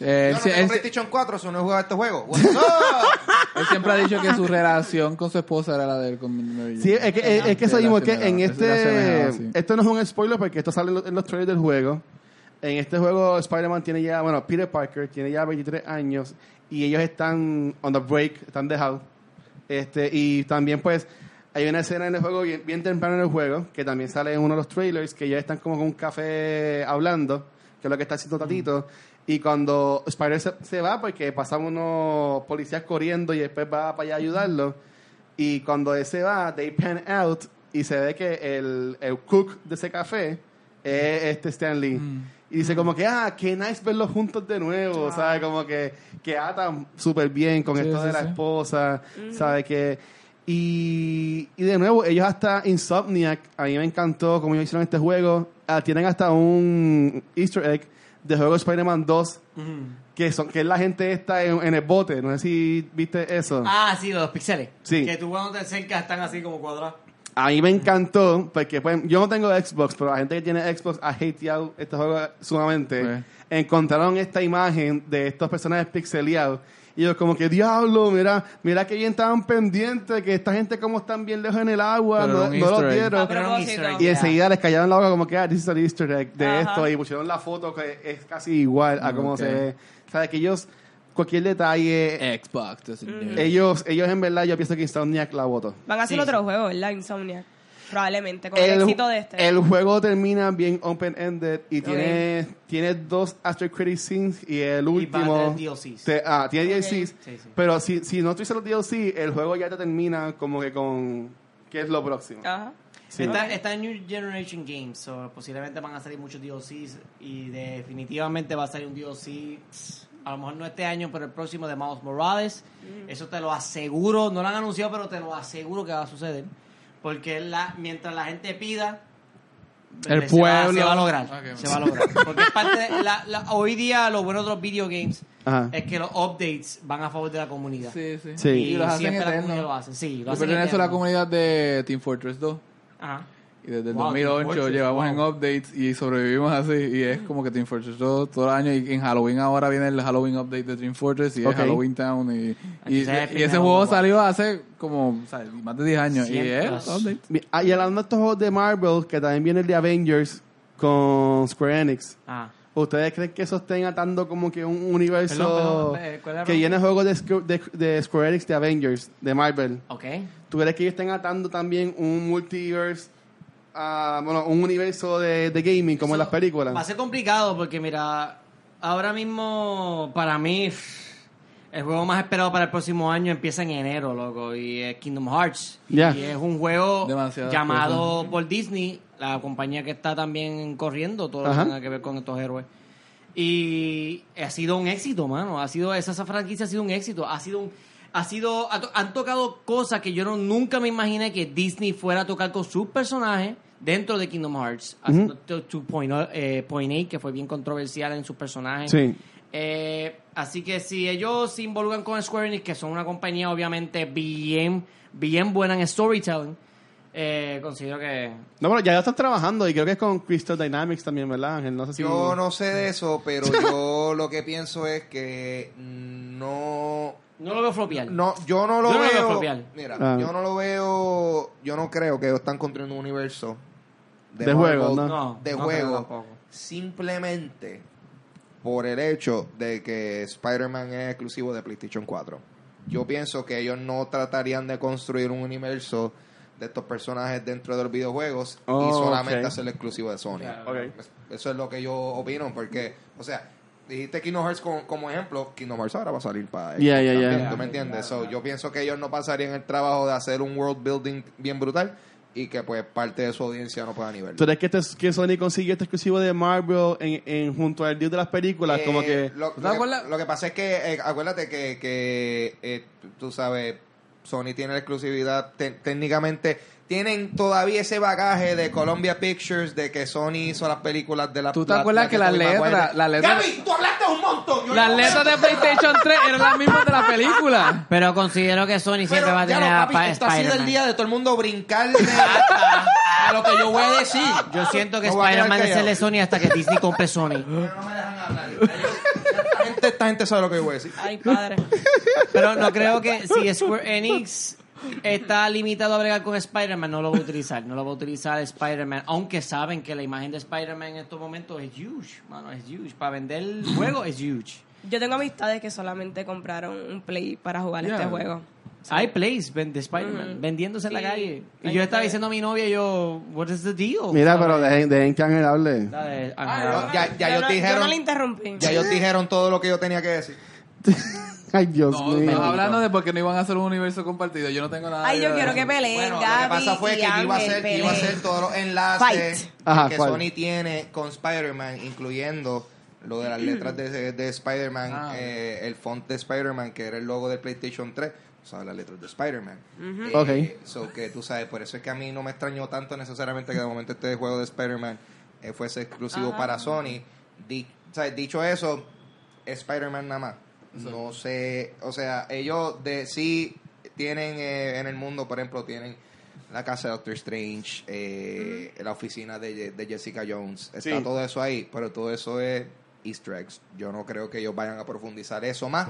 Eh, Yo no sí, tengo él, PlayStation 4, eso no he jugado este juego. Él siempre ha dicho que su relación con su esposa era la de él con Mary Sí, Jane. es que, es, es que eso Sí, mismo, la que en sí, este... sí. Esto no es un spoiler porque esto sale en los, en los trailers del juego. En este juego Spider-Man tiene ya... Bueno, Peter Parker tiene ya 23 años y ellos están on the break, están dejados. Este, y también pues hay una escena en el juego bien, bien temprano en el juego que también sale en uno de los trailers que ya están como con un café hablando, que es lo que está haciendo Tatito. Y cuando Spider se, se va, porque pasan unos policías corriendo y después va para allá a ayudarlo. Y cuando él se va, they pan out y se ve que el, el cook de ese café es este Stan Lee. Y dice como que, ah, qué nice verlos juntos de nuevo, ¿sabes? Como que, que atan súper bien con Sí, esto sí, de la sí. esposa, ¿sabes? Que, y, y de nuevo, ellos hasta Insomniac, a mí me encantó cómo ellos hicieron este juego. Ah, tienen hasta un easter egg de juego de Spider-Man 2, que, son, que es la gente esta en, en el bote. No sé si viste eso. Ah, sí, los pixeles. Sí. Que tú cuando te acercas están así como cuadrados. A mí me encantó, porque pues, yo no tengo Xbox, pero la gente que tiene Xbox ha hateado este juego sumamente. Encontraron esta imagen de estos personajes pixeleados. Y yo como que, diablo, mira, mira que bien estaban pendientes, que esta gente como están bien lejos en el agua, Pero no, no los dieron. A Pero era un propósito. easter egg. Y enseguida les callaron la boca como que, ah, this is an easter egg de Ajá. esto. Y pusieron la foto que es casi igual a cómo Ok. se ve. O sea, que ellos, cualquier detalle, Xbox. Mm. ellos, ellos en verdad, yo pienso que Insomniac la votó. Van a hacer Sí, otro juego, ¿verdad? Insomnia. Probablemente, con el, éxito de este. el juego termina bien open-ended y tiene, tiene dos after credit scenes y el Y va a último... tener DLCs. te- ah, tiene Ok. DLCs, Sí, sí. pero si, si no tuviste los DLC, el juego ya te termina como que con... ¿Qué es lo próximo? Ajá. Sí. Está, está en New Generation Games, so posiblemente van a salir muchos DLCs y definitivamente va a salir un DLC, pss, a lo mejor no este año, pero el próximo de Miles Morales. Eso te lo aseguro, no lo han anunciado, pero te lo aseguro que va a suceder. Porque la, mientras la gente pida, El se va- pueblo. se va a lograr. Se va a lograr. Porque es parte de la, la- hoy día lo bueno de los video games Ajá. es que los updates van a favor de la comunidad. Sí, sí. Sí. Y, Y los hacen siempre la comunidad lo hace. Sí, lo Yo hacen pertenezco a la comunidad de Team Fortress 2. Ajá. Y desde el Wow, 2008 Team Fortress, llevamos en updates y sobrevivimos así. Y es como que Team Fortress 2 todo el año. Y en Halloween ahora viene el Halloween update de Team Fortress y es Halloween Town. Y, y, ese juego wow. salió hace como o sea, más de 10 años. Y es update. Ah, Y hablando de estos juegos de Marvel, que también viene el de Avengers con Square Enix. Ah. ¿Ustedes creen que eso estén atando como que un universo Perdón, perdón, eh, ¿cuál era la que viene juegos de, de, de Square Enix de Avengers, de Marvel? Ok. ¿Tú crees que ellos estén atando también un multiverse, bueno, un universo de, de gaming como en las películas? Va a ser complicado porque, mira, ahora mismo, para mí, el juego más esperado para el próximo año empieza en enero, loco, y es Kingdom Hearts. Ya. Y es un juego llamado por Disney, la compañía que está también corriendo todo lo que tenga que ver con estos héroes. Y ha sido un éxito, mano. Ha sido, esa, esa franquicia ha sido un éxito. Ha sido un, ha sido, han tocado cosas que yo no, nunca me imaginé que Disney fuera a tocar con sus personajes dentro de Kingdom Hearts. Haciendo 2.8, eh, point eight, que fue bien controversial en sus personajes. Sí. Eh, así que si ellos se involucran con Square Enix, que son una compañía obviamente bien, bien buena en storytelling, eh, considero que... No, bueno, ya están trabajando y creo que es con Crystal Dynamics también, ¿verdad, Ángel? No sé si... Yo no sé de eso, pero yo lo que pienso es que no No lo veo flopear. No, yo no lo Yo no lo veo veo. mira, Ah. yo no lo veo. Yo no creo que ellos están construyendo un universo De Marvel, juegos, ¿no? No, De juego. Simplemente por el hecho de que Spider-Man es exclusivo de PlayStation 4. Yo pienso que ellos no tratarían de construir un universo de estos personajes dentro de los videojuegos y Oh, solamente hacerlo exclusivo de Sony. Eso es lo que yo opino, porque, o sea, dijiste Kingdom Hearts como, como ejemplo, Kingdom Hearts ahora va a salir para también, ¿Tú me entiendes? So, yo pienso que ellos no pasarían el trabajo de hacer un world building bien brutal y que pues parte de su audiencia no pueda ni verlo. ¿Tú crees que, este- que Sony consiguió este exclusivo de Marvel en, en- junto al deal de las películas? Eh, como que... Lo, ¿Te lo que, acuerdas? lo que pasa es que, eh, acuérdate que, que eh, tú sabes, Sony tiene la exclusividad, te- técnicamente, tienen todavía ese bagaje de Columbia Pictures, de que Sony hizo las películas de la ¿Tú te la- acuerdas la que las letras- las letras- Gaby, tú hablaste un montón. yo Las no- letras de PlayStation 3 eran las mismas de la película. Pero considero que Sony siempre Pero, va a tener no, a esto ha sido el día de todo el mundo brincarle a lo que yo voy a decir. Yo siento que Me voy a quedar Spider-Man es el de Sony hasta que Disney compre Sony. No me dejan hablar. Esta gente, esta gente sabe lo que yo voy a decir. Ay, padre. Pero no creo que si Square Enix está limitado a bregar con Spider-Man, no lo va a utilizar. No lo va a utilizar Spider-Man. Aunque saben que la imagen de Spider-Man en estos momentos es huge. Mano, es huge. Para vender el juego es huge. Yo tengo amistades que solamente compraron un Play para jugar este juego. Hay plays de Spider-Man vendiéndose en la calle. Y Hay yo estaba diciendo a mi novia, yo, what is the deal? Mira, ¿Sabes? pero dejen, dejen que Ángel hable. Ah, no, ya, ya yo, no, yo dijeron, no le interrumpí. ya ellos dijeron todo lo que yo tenía que decir. Ay, Dios No, mío. estamos hablando de por qué no iban a hacer un universo compartido. Yo no tengo nada Ay, yo quiero que peleen Bueno, Gaby lo que pasa fue que yo iba a hacer, iba a hacer todos los enlaces. Ajá, que ¿cuál? Sony tiene con Spider-Man, incluyendo lo de las letras de, de Spider-Man, Ah. eh, el font de Spider-Man, que era el logo de PlayStation 3, o sea, las letras de Spider-Man. Eh, Ok. So que tú sabes, por eso es que a mí no me extrañó tanto necesariamente que de momento este juego de Spider-Man eh, fuese exclusivo para Sony. Di- o sea, dicho eso, es Spider-Man nada más. No sé, o sea, ellos de sí tienen eh, en el mundo, por ejemplo, tienen la casa de Doctor Strange, eh, la oficina de, de Jessica Jones, está Sí. todo eso ahí, pero todo eso es Easter eggs. Yo no creo que ellos vayan a profundizar eso más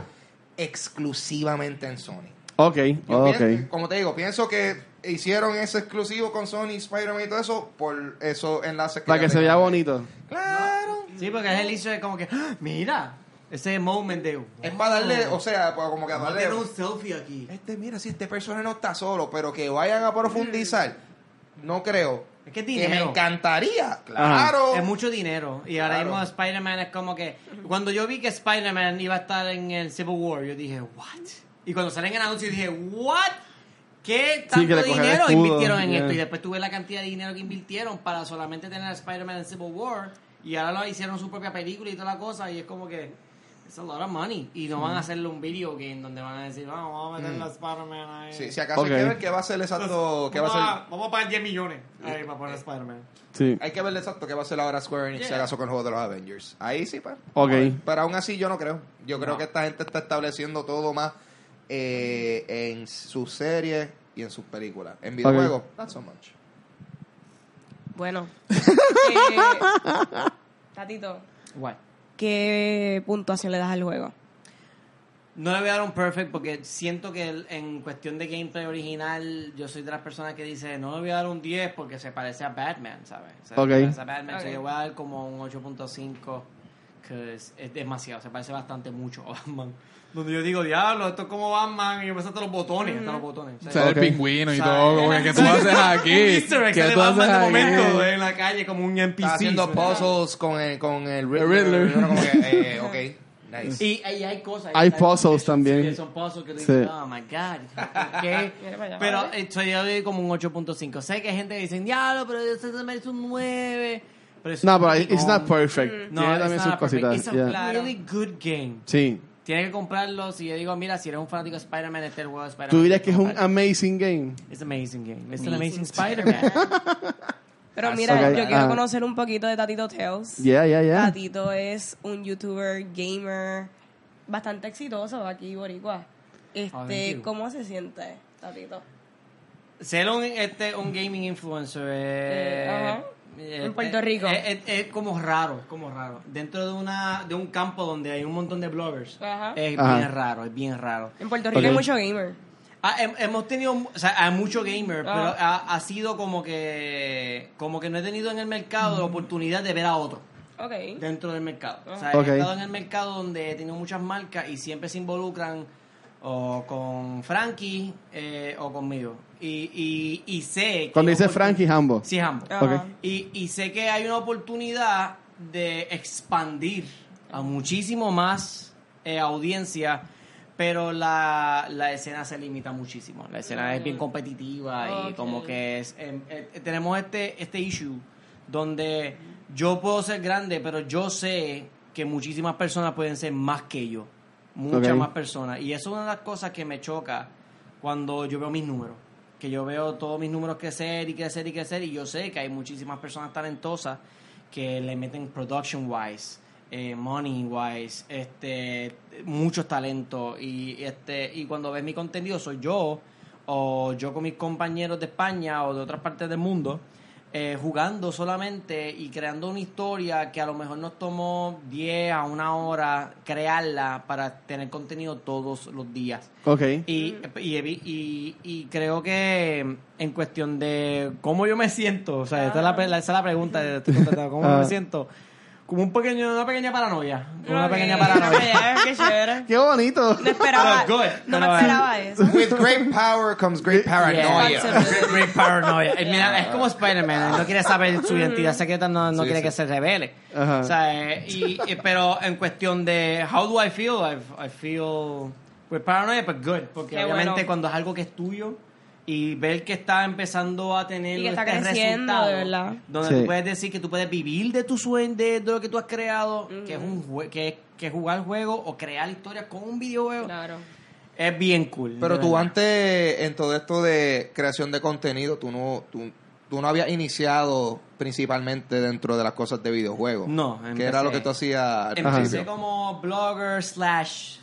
exclusivamente en Sony. Ok, Yo ok. pienso- como te digo, pienso que hicieron ese exclusivo con Sony, Spider-Man y todo eso por esos enlaces que Para que se vea bonito. Claro. Sí, porque es el inicio de como que, ¡Ah! mira, ese moment de... Es para darle, o sea, para como que darle... tener un selfie aquí. Este, mira, si este personaje no está solo, pero que vayan a profundizar, no creo. Es que es me dinero. encantaría, claro. Es mucho dinero. Y ahora Claro. mismo Spider-Man es como que... Cuando yo vi que Spider-Man iba a estar en el Civil War, yo dije, what? Y cuando salen en anuncio dije, what? ¿Qué tanto que el dinero escudo, invirtieron en yeah. esto? Y después tuve la cantidad de dinero que invirtieron para solamente tener a Spider-Man en Civil War. Y ahora lo hicieron su propia película y toda la cosa. Y es como que... Es a lot of money. Y no van a hacerle un video game donde van a decir, "Ah, vamos a meter a Spider-Man ahí. Sí, si acaso hay que ver qué va a ser exacto, qué va a vamos, ser... a, vamos a pagar 10 millones ahí para poner a Spider-Man. Sí. Hay que ver exacto qué va a hacer ahora Square Enix si acaso con el juego de los Avengers. Ahí sí, pues. Ok. Pero aún así yo no creo. Yo creo No. que esta gente está estableciendo todo más eh, en sus series y en sus películas. En videojuegos, not so much. Bueno. Eh, Tatito, What? ¿Qué puntuación le das al juego? No le voy a dar un perfect porque siento que el- en cuestión de gameplay original yo soy de las personas que dice no le voy a dar un 10 porque se parece a Batman, ¿sabes? Se Ok. parece a Batman, so Ok. yo voy a dar como un 8.5 que es, es demasiado, se parece bastante mucho a Batman. Donde yo digo, diablo, esto es como Batman y yo me salto los botones, hasta los botones. O sea, el Ok. pingüino y ¿Sabes? todo, como que, ¿qué tú haces aquí? Un easter egg, ¿Qué sale tú haces Batman de aquí? momento en la calle como un NPC. Está haciendo puzzles con el, con el Riddler. Riddler. Y uno como que, eh, ok, nice. Y, y hay cosas. Hay hay puzzles también. Sí, son puzzles que tú Sí. dices, oh my god. allá. pero eh, so, yo doy como un 8.5. Sé que hay gente que dice, diablo, pero eso se merece un 9. Pero No, es pero un it's not perfect. No, Tiene también sus cositas. It's a yeah. really good game. Sí. Tienes que comprarlo. Si yo digo, mira, si eres un fanático de Spider-Man, este es el juego de Spider-Man. Tú dirías que es un amazing game. It's an amazing game. It's an amazing Spider-Man. Pero Ah, mira, yo quiero ah. conocer un poquito de Tatito Tales. Yeah, yeah, yeah. Tatito es un youtuber, gamer, bastante exitoso aquí, Boricua. Oh, Este. ¿cómo se siente, Tatito? Ser un, este, un gaming influencer eh, Eh. Eh, En Puerto eh, Rico. Es, es- es como raro, es como raro. Dentro de una de un campo donde hay un montón de bloggers, Ajá. es Ajá. bien raro, es bien raro. En Puerto Rico hay mucho gamer. Ah, hem- hemos tenido, o sea, hay mucho gamer, Ajá. pero ha, ha sido como que como que no he tenido en el mercado la oportunidad de ver a otro Ok. dentro del mercado. O sea, he estado en el mercado donde he tenido muchas marcas y siempre se involucran o con Frankie eh, o conmigo. Y, y, y sé que Cuando dice Frankie, ambos. Sí, ambos. Ajá. Ok. Y, y sé que hay una oportunidad de expandir a muchísimo más eh, audiencia, pero la, la escena se limita muchísimo. La escena es bien competitiva y como que es, em, eh, tenemos este, este issue donde yo puedo ser grande, pero yo sé que muchísimas personas pueden ser más que yo. Muchas más personas. Y eso es una de las cosas que me choca cuando yo veo mis números. Que yo veo todos mis números crecer y crecer y crecer. Y yo sé que hay muchísimas personas talentosas que le meten production wise, eh, money wise, este, muchos talentos. Y, este, y cuando ves mi contenido, soy yo o yo con mis compañeros de España o de otras partes del mundo. Eh, jugando solamente y creando una historia que a lo mejor nos tomó 10 a una hora crearla para tener contenido todos los días. Ok. Y, y, y, y creo que en cuestión de cómo yo me siento, o sea, esa es la, esa es la pregunta, cómo Ah. me siento. Como un pequeño, una pequeña paranoia. Una Ok, pequeña paranoia. Qué chévere. ¡Qué bonito! No esperaba, Pero good, no me esperaba eso. With great power comes great paranoia. Yeah. Great, great paranoia. Eh, Mira, es como Spider-Man, no quiere saber su identidad secreta, no, no Sí, quiere sí. que se revele. Ajá. O sea, eh, y, y- pero en cuestión de how do I feel, I, I feel with paranoia, but good, porque Qué obviamente bueno. cuando es algo que es tuyo y ver que está empezando a tener Y que está este creciendo, resultado, de verdad. donde Sí. tú puedes decir que tú puedes vivir de tu sueño, de, de lo que tú has creado, que es un jue- que, es- que jugar juegos o crear historias con un videojuego, Claro. es bien cool. Pero tú verdad. antes, en todo esto de creación de contenido, tú no, tú, tú no habías iniciado principalmente dentro de las cosas de videojuegos. No, Que empecé- era lo que tú hacías al Empecé principio. como blogger slash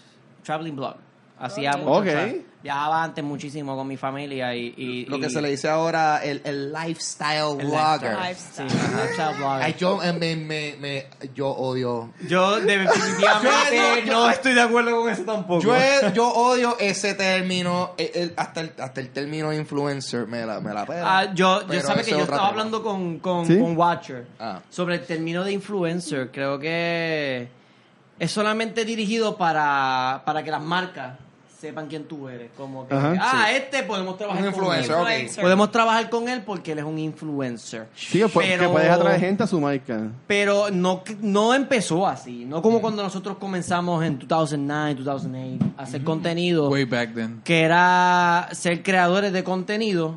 traveling blog. Hacía Ok. mucho, Ok. Viajaba antes muchísimo con mi familia y... y- Lo y- que se le dice ahora el, el lifestyle el blogger. lifestyle. Lifestyle. Sí, lifestyle blogger. Ay, yo, eh, me, me, me- yo odio. Yo definitivamente no estoy de acuerdo con eso tampoco. Yo, yo odio ese término, el- el- hasta, el, hasta el término influencer me la, me la pela. Ah, yo, yo ese que yo estaba tema. hablando con, con, ¿Sí? con Watcher Ah. sobre el término de influencer. Creo que es solamente dirigido para, para que las marcas sepan quién tú eres. Como que, Ajá. ah, este podemos trabajar Un con influencer, él. ok. Influencer. Podemos trabajar con él porque él es un influencer. Sí, Pero- que puedes atraer gente a su marca. Pero no, no empezó así. No como cuando nosotros comenzamos en 2009, 2008 a hacer contenido. Way back then. que era ser creadores de contenido,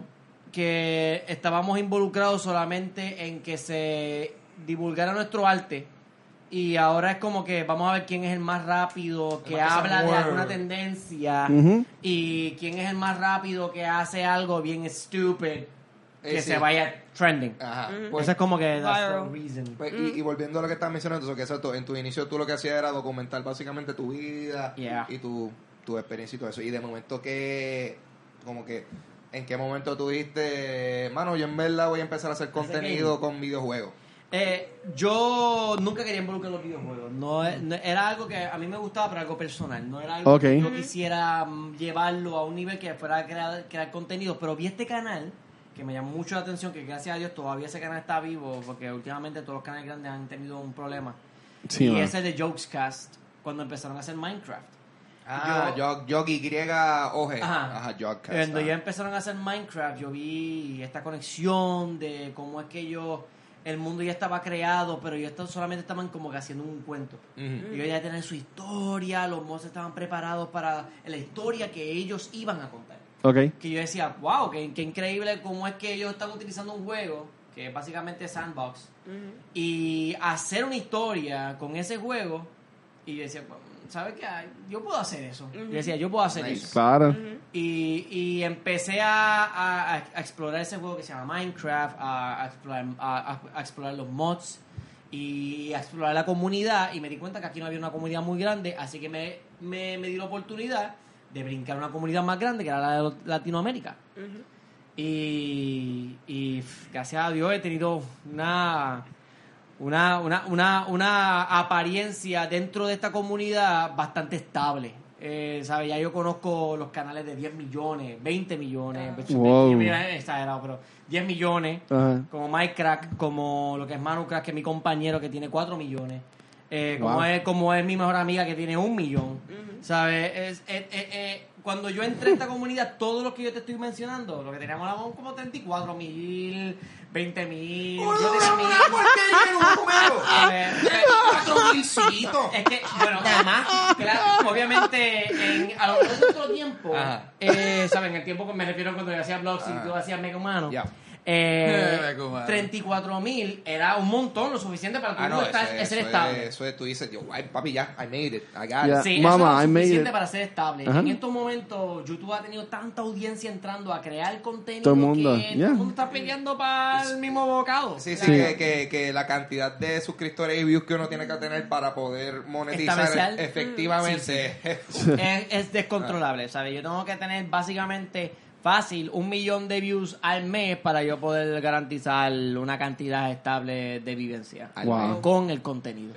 que estábamos involucrados solamente en que se divulgara nuestro arte. Y ahora es como que vamos a ver quién es el más rápido, que Más que habla de alguna tendencia, y quién es el más rápido que hace algo bien stupid, que Eh, sí. se vaya trending. Ajá. Pues Pues, eso es como que that's the reason. pues, y, y volviendo a lo que estabas mencionando, eso que exacto, en tu inicio tú lo que hacías era documentar básicamente tu vida Yeah. y tu, tu experiencia y todo eso. Y de momento que, como que, ¿en qué momento tú dijiste, mano, yo en verdad voy a empezar a hacer contenido con videojuegos? Eh, yo nunca quería involucrar los videojuegos. No, no- era algo que a mí me gustaba, pero algo personal. No era algo que yo quisiera mm, llevarlo a un nivel que fuera a crear, crear contenido. Pero vi este canal que me llamó mucho la atención, que gracias a Dios todavía ese canal está vivo, porque últimamente todos los canales grandes han tenido un problema. Sí, y man. ese de Jokescast, cuando empezaron a hacer Minecraft. Ah, Yo- Y, Ajá. Ajá, Jogcast. Cuando ah. ya empezaron a hacer Minecraft, yo vi esta conexión de cómo es que ellos, el mundo ya estaba creado, pero ellos solamente estaban como que haciendo un cuento. Ujú. Ellos ya tenían su historia, los monstruos estaban preparados para la historia que ellos iban a contar. Ok. Que yo decía, wow, qué, qué increíble cómo es que ellos están utilizando un juego, que es básicamente Sandbox, y hacer una historia con ese juego. Y yo decía, "Bueno, ¿sabes qué? Yo puedo hacer eso. Yo decía, yo puedo hacer Nice. eso. Claro. Y, y empecé a, a- a explorar ese juego que se llama Minecraft, a, a explorar, a- a- a explorar los mods y a explorar la comunidad. Y me di cuenta que aquí no había una comunidad muy grande, así que me, me, me di la oportunidad de brincar a una comunidad más grande, que era la de Latinoamérica. Y, y gracias a Dios he tenido una, una, una, una, una apariencia dentro de esta comunidad bastante estable. Eh, ¿sabe? Ya yo conozco los canales de 10 millones, 20 millones, Wow. yo mira, he exagerado, pero 10 millones, como Minecraft, como lo que es Manucraft, que es mi compañero que tiene 4 millones, eh, como, Wow. es, como es mi mejor amiga que tiene un millón, ¿sabes? Es, es- es- es- cuando yo entré a esta comunidad, todos los que yo te estoy mencionando, lo que teníamos era como 34 mil, 20 mil, yo tenía mil. Eh, eh, Cuatro milcitos. es que, bueno, además, claro, obviamente, en, a lo largo de nuestro tiempo, eh, ¿saben? El tiempo que me refiero cuando yo hacía blogs y tú hacías Mega Humano, Ya. Eh, Mega Humano. 34 mil era un montón, lo suficiente para Ah, tú no, estar, ser eso estable. es, eso es, tú dices, yo, ay, papi, ya, I made it, I got Ya. it. Sí, Mama, eso I es made suficiente it. para ser estable. En estos momentos, YouTube ha tenido tanta audiencia entrando a crear contenido Todo el mundo, que yeah. todo el mundo está peleando para el mismo bocado. Sí, sí, Sí. Que, que, que la cantidad de suscriptores y views que uno tiene que tener para poder monetizar Establecer. efectivamente. es, es descontrolable, ¿sabes? Yo tengo que tener básicamente fácil un millón de views al mes para yo poder garantizar una cantidad estable de vivencia Wow. con el contenido.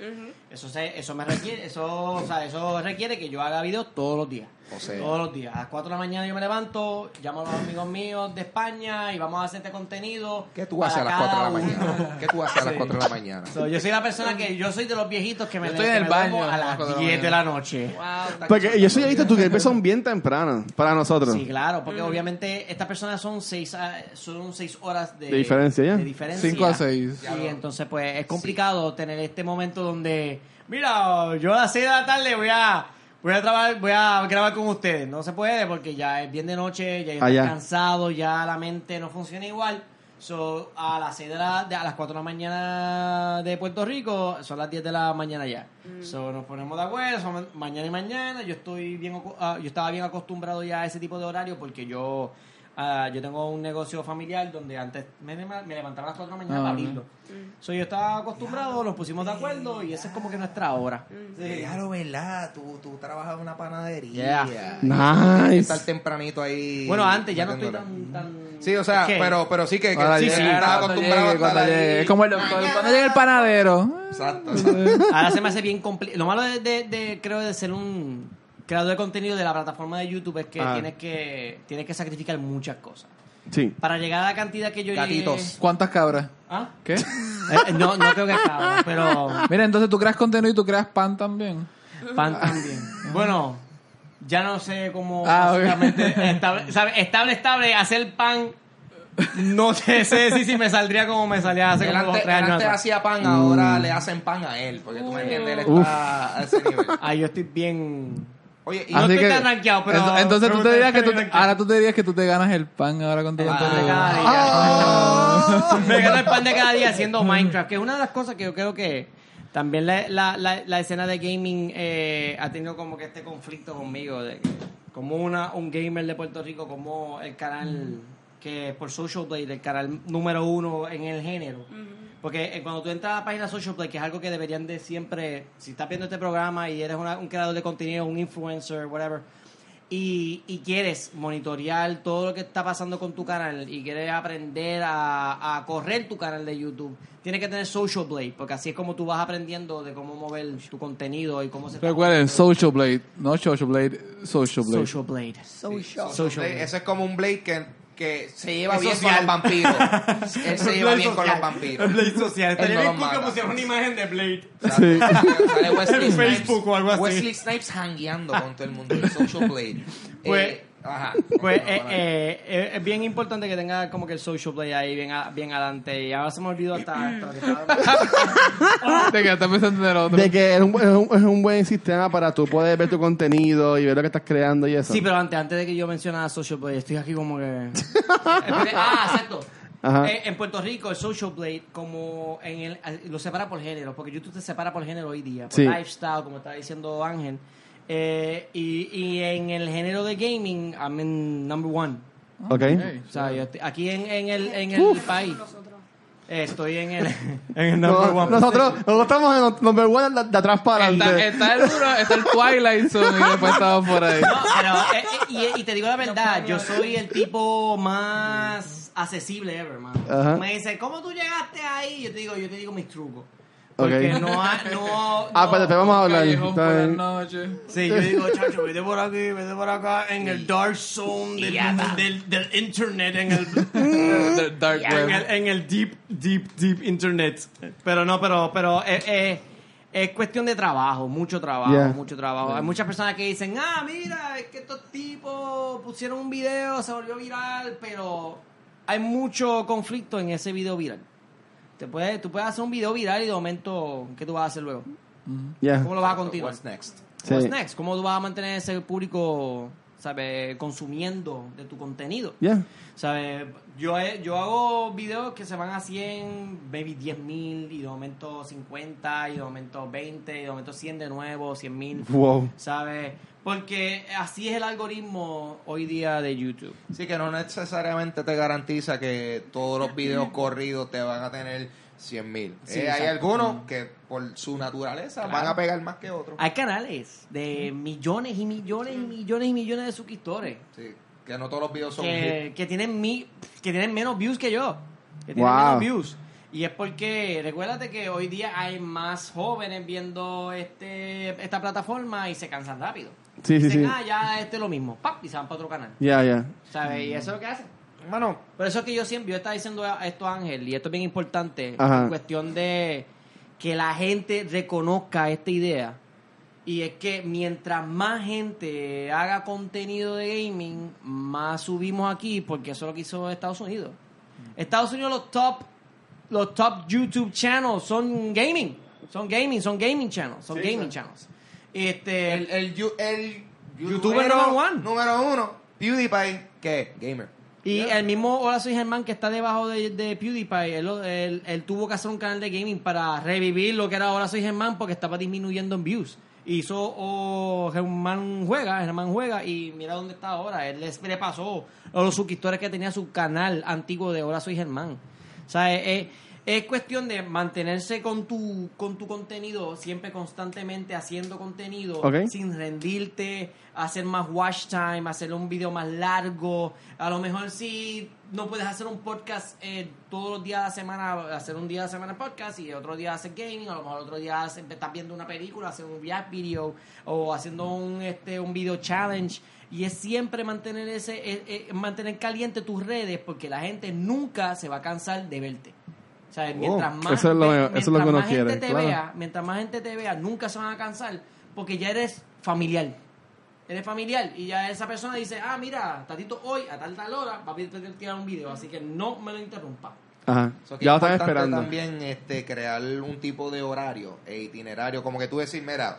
Eso se, eso me requiere, eso, o sea, eso requiere que yo haga videos todos los días. O sea, Todos los días. A las 4 de la mañana yo me levanto, llamo a los amigos míos de España y vamos a hacer este contenido. ¿qué tú haces a las 4 de la mañana? ¿Qué tú haces a las Sí. 4 de la mañana? So, yo soy la persona que, yo soy de los viejitos que me, Yo estoy en el baño a las las cuatro de la 10 de la noche. Wow. Porque yo soy visto tus gameplays son bien tempranos para nosotros. Sí, claro, porque obviamente estas personas son seis, ah, son seis horas de, De diferencia, ya. de diferencia. Cinco a seis. Sí, entonces pues es complicado tener este momento donde, mira, yo a las 6 de la tarde voy a voy a trabajar, voy a grabar con ustedes. No se puede porque ya es bien de noche, ya Ah, estoy cansado, ya la mente no funciona igual. So, a las 6 de la, de- a las 4 de la mañana de Puerto Rico, son las 10 de la mañana ya. So, nos ponemos de acuerdo, son mañana y mañana. Yo estoy bien, ah, yo estaba bien acostumbrado ya a ese tipo de horario porque yo, ah, yo tengo un negocio familiar donde antes me, me levantaba a las 4 de la mañana Ah, para abrirlo. So, yo estaba acostumbrado, nos pusimos de acuerdo y esa es como que nuestra hora. Sí. Claro, ¿verdad? Tú, tú trabajas en una panadería. Yeah. Nice. Estar tempranito ahí. Bueno, antes ya no estoy tan... tan Sí, o sea, pero, pero sí que, que sí, sí, estás cuando acostumbrado llegue, a estar ahí. Es como el doctor. Cuando llegue el panadero. Exacto, exacto. Ahora se me hace bien complicado. Lo malo de, de- de- creo, de ser un creador de contenido de la plataforma de YouTube es que Ah. tienes que tienes que sacrificar muchas cosas. Sí. Para llegar a la cantidad que yo Gatitos. llegué... ¿Cuántas cabras? ¿Ah? ¿Qué? Eh, no, no creo que acaba, pero Mira, entonces tú creas contenido y tú creas pan también. pan también. Bueno, ya no sé cómo Ah, básicamente estable, sabe, estable, estable, hacer pan. No sé, sé si, si me saldría como me salía hace como dos o antes, tres años. antes hacía pan, ahora le hacen pan a él. Porque tú me entiendes, él Uf. está a ese nivel. Ay, yo estoy bien... Oye, y No Así estoy que- tan rankeado, pero- ento- Entonces pero tú te dirías que tú, estoy rankeado. ahora tú te dirías que tú te ganas el pan ahora con tu El pan de cada día. Me gano el pan de cada día haciendo Minecraft, que es una de las cosas que yo creo que también la, la, la, la escena de gaming eh, ha tenido como que este conflicto conmigo, de que como una, un gamer de Puerto Rico, como el canal que por Social Blade, el canal número uno en el género. Porque eh, cuando tú entras a la página Social Blade, que es algo que deberían de siempre, si estás viendo este programa y eres una- un creador de contenido, un influencer, whatever, y, y quieres monitorear todo lo que está pasando con tu canal y quieres aprender a, a correr tu canal de YouTube, tienes que tener Social Blade, porque así es como tú vas aprendiendo de cómo mover tu contenido y cómo se está Recuerden. Social Blade. No Social Blade, Social Blade. Social Blade. Social. Social Blade, Blade. Eso es como un Blade que, que se lleva Es bien social. con los vampiros. Él se lleva Blade bien con social. los vampiros. Blade social. Él Estaría no bien cool que mata. pusieran una imagen de Blade. Sí. Sale Wesley En Snipes. Facebook o algo así. Wesley Snipes hangueando con todo el mundo. El Social Blade. Pues- Eh, ajá. Pues Bueno, eh, bueno. eh, eh, es bien importante que tenga como que el social play ahí bien, a- bien adelante. Y ahora se me olvidó hasta, hasta lo que estaba- Te quedaste pensando en el otro. De que es un, es, un, es un buen sistema para tú poder ver tu contenido y ver lo que estás creando y eso. Sí, pero antes, antes de que yo mencionara social play, estoy aquí como que... ah, exacto. Ajá. Eh, en Puerto Rico, el social blade, como en el, lo separa por género, porque YouTube te separa por género hoy día, por Sí. lifestyle, como estaba diciendo Ángel. Eh, y, y en el género de gaming, I'm in number one. Ok. Hey. O sea, yo estoy- aquí en, en el, en el país, eh, estoy en el, en el number No, one. nosotros, nosotros estamos en el number one de, de atrás para Está, adelante. está el duro, está el Twilight Zone y después estamos por ahí. No, pero, eh, eh, y, y te digo la verdad, yo soy el tipo más accesible ever, man. Ajá. Me dice, ¿cómo tú llegaste ahí? Yo te digo, yo te digo mis trucos. Porque Ok. no, ha- no, Ah, no- pero después vamos a hablar. Sí, yo digo, chacho, vete por aquí, vete por acá, en el dark zone del, del, del internet, en el, The Dark en Web. el, en el deep, deep, deep internet. Pero no, pero, pero eh, eh, es cuestión de trabajo, mucho trabajo, Yeah. mucho trabajo. Hay muchas personas que dicen, ah, mira, es que estos tipos pusieron un video, se volvió viral, pero hay mucho conflicto en ese video viral. Te puedes, tú puedes hacer un video viral y de momento, ¿qué tú vas a hacer luego? Ya. ¿Cómo lo vas a continuar? What's next? Sí. What's next? ¿Cómo tú vas a mantener ese público, ¿sabes? Consumiendo de tu contenido. Ya. ¿Sabes? Yo, he- yo hago videos que se van a 100, maybe 10 mil, y de momento 50, y de momento 20, y de momento 100 de nuevo, 100 mil. Wow. ¿Sabes? Porque así es el algoritmo hoy día de YouTube. Sí, que no necesariamente te garantiza que todos los videos corridos te van a tener 100 mil. Sí, hay exacto. algunos que por su naturaleza Claro. van a pegar más que otros. Hay canales de millones y millones y millones y millones de suscriptores. Sí, que no todos los videos son que, que tienen mi, que tienen menos views que yo. Que tienen Wow. menos views. Y es porque, recuérdate que hoy día hay más jóvenes viendo este esta plataforma y se cansan rápido. Sí, sí, Dicen, sí. ah, ya este es lo mismo. ¡Pap! Y se van para otro canal. Ya, ya. ¿Sabes? Y eso es lo que hacen. Mano, Por eso es que yo siempre, yo estaba diciendo a esto a Ángel, y esto es bien importante, Ajá. en cuestión de que la gente reconozca esta idea. Y es que mientras más gente haga contenido de gaming, más subimos aquí, porque eso es lo que hizo Estados Unidos. Estados Unidos los top, los top YouTube channels son gaming. Son gaming, son gaming channels, son Sí, gaming sí. channels. Este, el, el, yu- el YouTuber number one. Número uno. PewDiePie, ¿qué? Gamer. Y el mismo Hola Soy Germán que está debajo de, de PewDiePie, él, él- él tuvo que hacer un canal de gaming para revivir lo que era Hola Soy Germán porque estaba disminuyendo en views. Hizo oh, Germán Juega, Germán Juega y mira dónde está ahora. Él les- le pasó a los suscriptores que tenía su canal antiguo de Hola Soy Germán. O sea, es, es- es cuestión de mantenerse con tu, con tu contenido, siempre constantemente haciendo contenido, sin rendirte, hacer más watch time, hacer un video más largo. A lo mejor si no puedes hacer un podcast eh, todos los días de la semana, hacer un día de la semana podcast y otro día hacer gaming, a lo mejor otro día hacer- estás viendo una película, hacer un react video o haciendo un, este, un video challenge. Y es siempre mantener ese, eh, eh, mantener caliente tus redes porque la gente nunca se va a cansar de verte. O sea, mientras más, Oh, eso es lo- ve- eso es lo mientras que uno más gente quiere, te claro. vea, mientras más gente te vea, nunca se van a cansar porque ya eres familiar. Eres familiar y ya esa persona dice, ah, mira, Tatito hoy a tal tal hora va a pedir tirar un video, así que no me lo interrumpa. Ajá. So Ya lo es están esperando. también este, crear un tipo de horario e itinerario, como que tú decir, mira,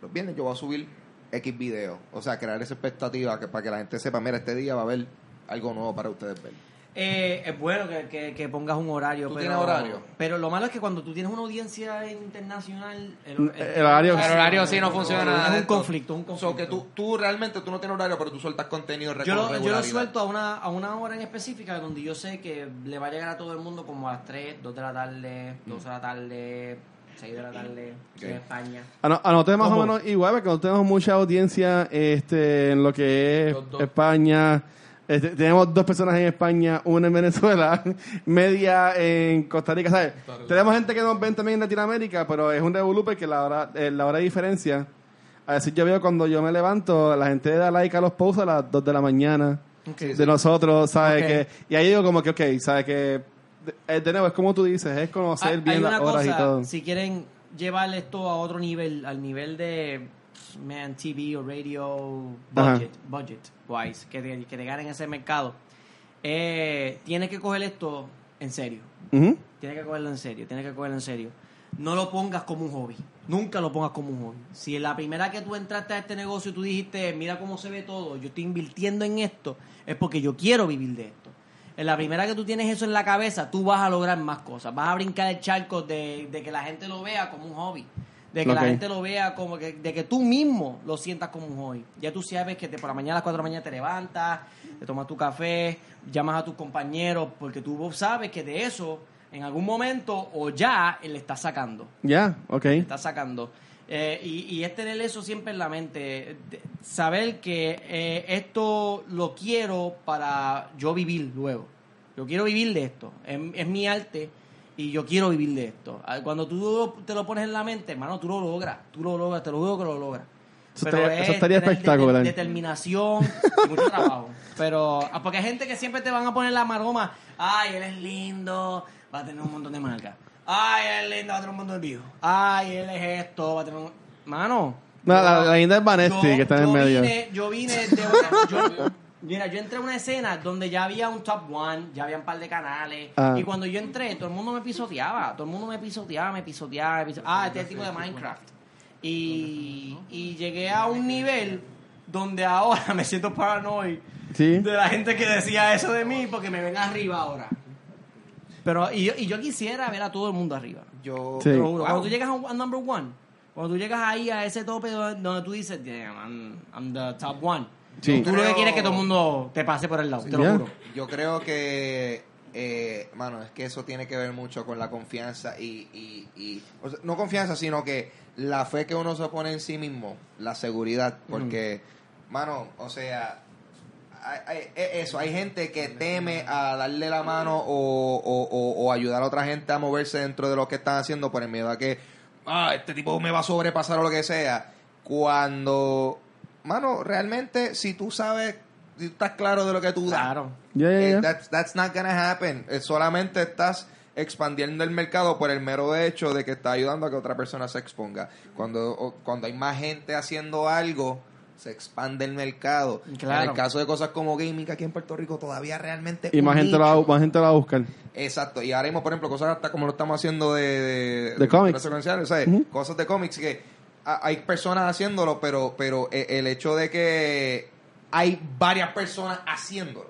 los viernes yo voy a subir X video. O sea, crear esa expectativa que, para que la gente sepa, mira, este día va a haber algo nuevo para ustedes ver. Eh, es bueno que, que- que pongas un horario. ¿Tú pero, tienes horario? Pero lo malo es que cuando tú tienes una audiencia internacional, el, El horario- El horario sí no funciona nada Es un conflicto, un conflicto. So que tú, tú realmente tú no tienes horario, pero tú sueltas contenido Yo lo, yo lo suelto a una, a una hora en específica donde yo sé que le va a llegar a todo el mundo como a las 3, 2 de la tarde, 2 de la tarde, 6 de la tarde, en España. Ano- Anoté más o ¿Cómo? menos igual, porque no tenemos mucha audiencia este, en lo que es dos. España. Este, tenemos dos personas en España, una en Venezuela, media en Costa Rica. ¿sabes? Tenemos gente que nos ven también en Latinoamérica, pero es un revolú porque la hora, eh, la hora de diferencia. A veces yo veo cuando yo me levanto, la gente da like a los posts a las 2 de la mañana de nosotros, ¿sabes? Ok. Que, y ahí digo como que, ok, ¿sabes? Que de, de nuevo, es como tú dices, es conocer Hay, bien hay las horas cosa, y todo. si quieren llevar esto a otro nivel, al nivel de man TV o radio Ajá. budget, budget wise, que te, que te ganen ese mercado, eh, tienes que coger esto en serio. Ujú. Tienes que cogerlo en serio, tienes que cogerlo en serio. No lo pongas como un hobby. Nunca lo pongas como un hobby. Si la primera que tú entraste a este negocio tú dijiste, mira cómo se ve todo, yo estoy invirtiendo en esto, es porque yo quiero vivir de esto. En la primera que tú tienes eso en la cabeza, tú vas a lograr más cosas. Vas a brincar el charco de, de que la gente lo vea como un hobby. De que Ok. la gente lo vea como que, de que tú mismo lo sientas como un hobby. Ya tú sabes que te, por la mañana a las 4 de la mañana te levantas, te tomas tu café, llamas a tus compañeros, porque tú sabes que de eso, en algún momento o ya, él le está sacando. Ya, ok. Le está sacando. Eh, y, y es tener eso siempre en la mente. saber que eh, esto lo quiero para yo vivir luego. Yo quiero vivir de esto. Es, es mi arte y yo quiero vivir de esto. Ah, Cuando tú te lo pones en la mente, hermano, tú lo logras. Tú lo logras, te lo digo que lo logras. Eso Pero estaría- es eso estaría espectacular. dete- determinación y mucho trabajo. Pero, ah, porque hay gente que siempre te van a poner la maroma. Ay, él es lindo, va a tener un montón de marcas. Ay, él es lindo, va a tener un montón de views. Ay, él es esto, va a tener un... Mano. No, la, la linda es Vanesti, que está en yo medio. Vine, yo vine de una... yo- mira, yo entré a una escena donde ya había un top one, ya había un par de canales. Ah. Y cuando yo entré, todo el mundo me pisoteaba. Todo el mundo me pisoteaba, me pisoteaba, me pisoteaba. Ah, este es el tipo de Minecraft. Y, y llegué a un nivel donde ahora me siento paranoid Sí. de la gente que decía eso de mí porque me ven arriba ahora. Pero, y, yo- y yo quisiera ver a todo el mundo arriba. Yo, Sí. Te lo juro. Wow. Cuando tú llegas a, un- a number one, cuando tú llegas ahí a ese tope donde, donde tú dices, damn, I'm, I'm the top one. Sí. Tú lo que Creo- quieres es que todo el mundo te pase por el lado, te lo juro. Yo creo que, eh, mano, es que eso tiene que ver mucho con la confianza y, y, y- o sea, no confianza, sino que la fe que uno se pone en sí mismo, la seguridad, porque, mano, o sea, hay- hay- e- eso, hay gente que teme a darle la mano o, o, o- o ayudar a otra gente a moverse dentro de lo que están haciendo por el miedo a que, ah, este tipo me va a sobrepasar o lo que sea, cuando mano, realmente, si tú sabes, si tú estás claro de lo que tú das, Claro. Ya, ya, eh, that's, that's not gonna happen. Eh, solamente estás expandiendo el mercado por el mero hecho de que está ayudando a que otra persona se exponga. Cuando, o- cuando hay más gente haciendo algo, se expande el mercado. Claro. En el caso de cosas como gaming, que aquí en Puerto Rico todavía realmente... Y más gente, lo va, nicho. más gente lo va a buscar. Exacto, y ahora mismo, por ejemplo, cosas hasta como lo estamos haciendo de... De, De cómics. secuenciales, ¿sabes? Ujú. Cosas de cómics que hay personas haciéndolo, pero, pero eh, el hecho de que hay varias personas haciéndolo.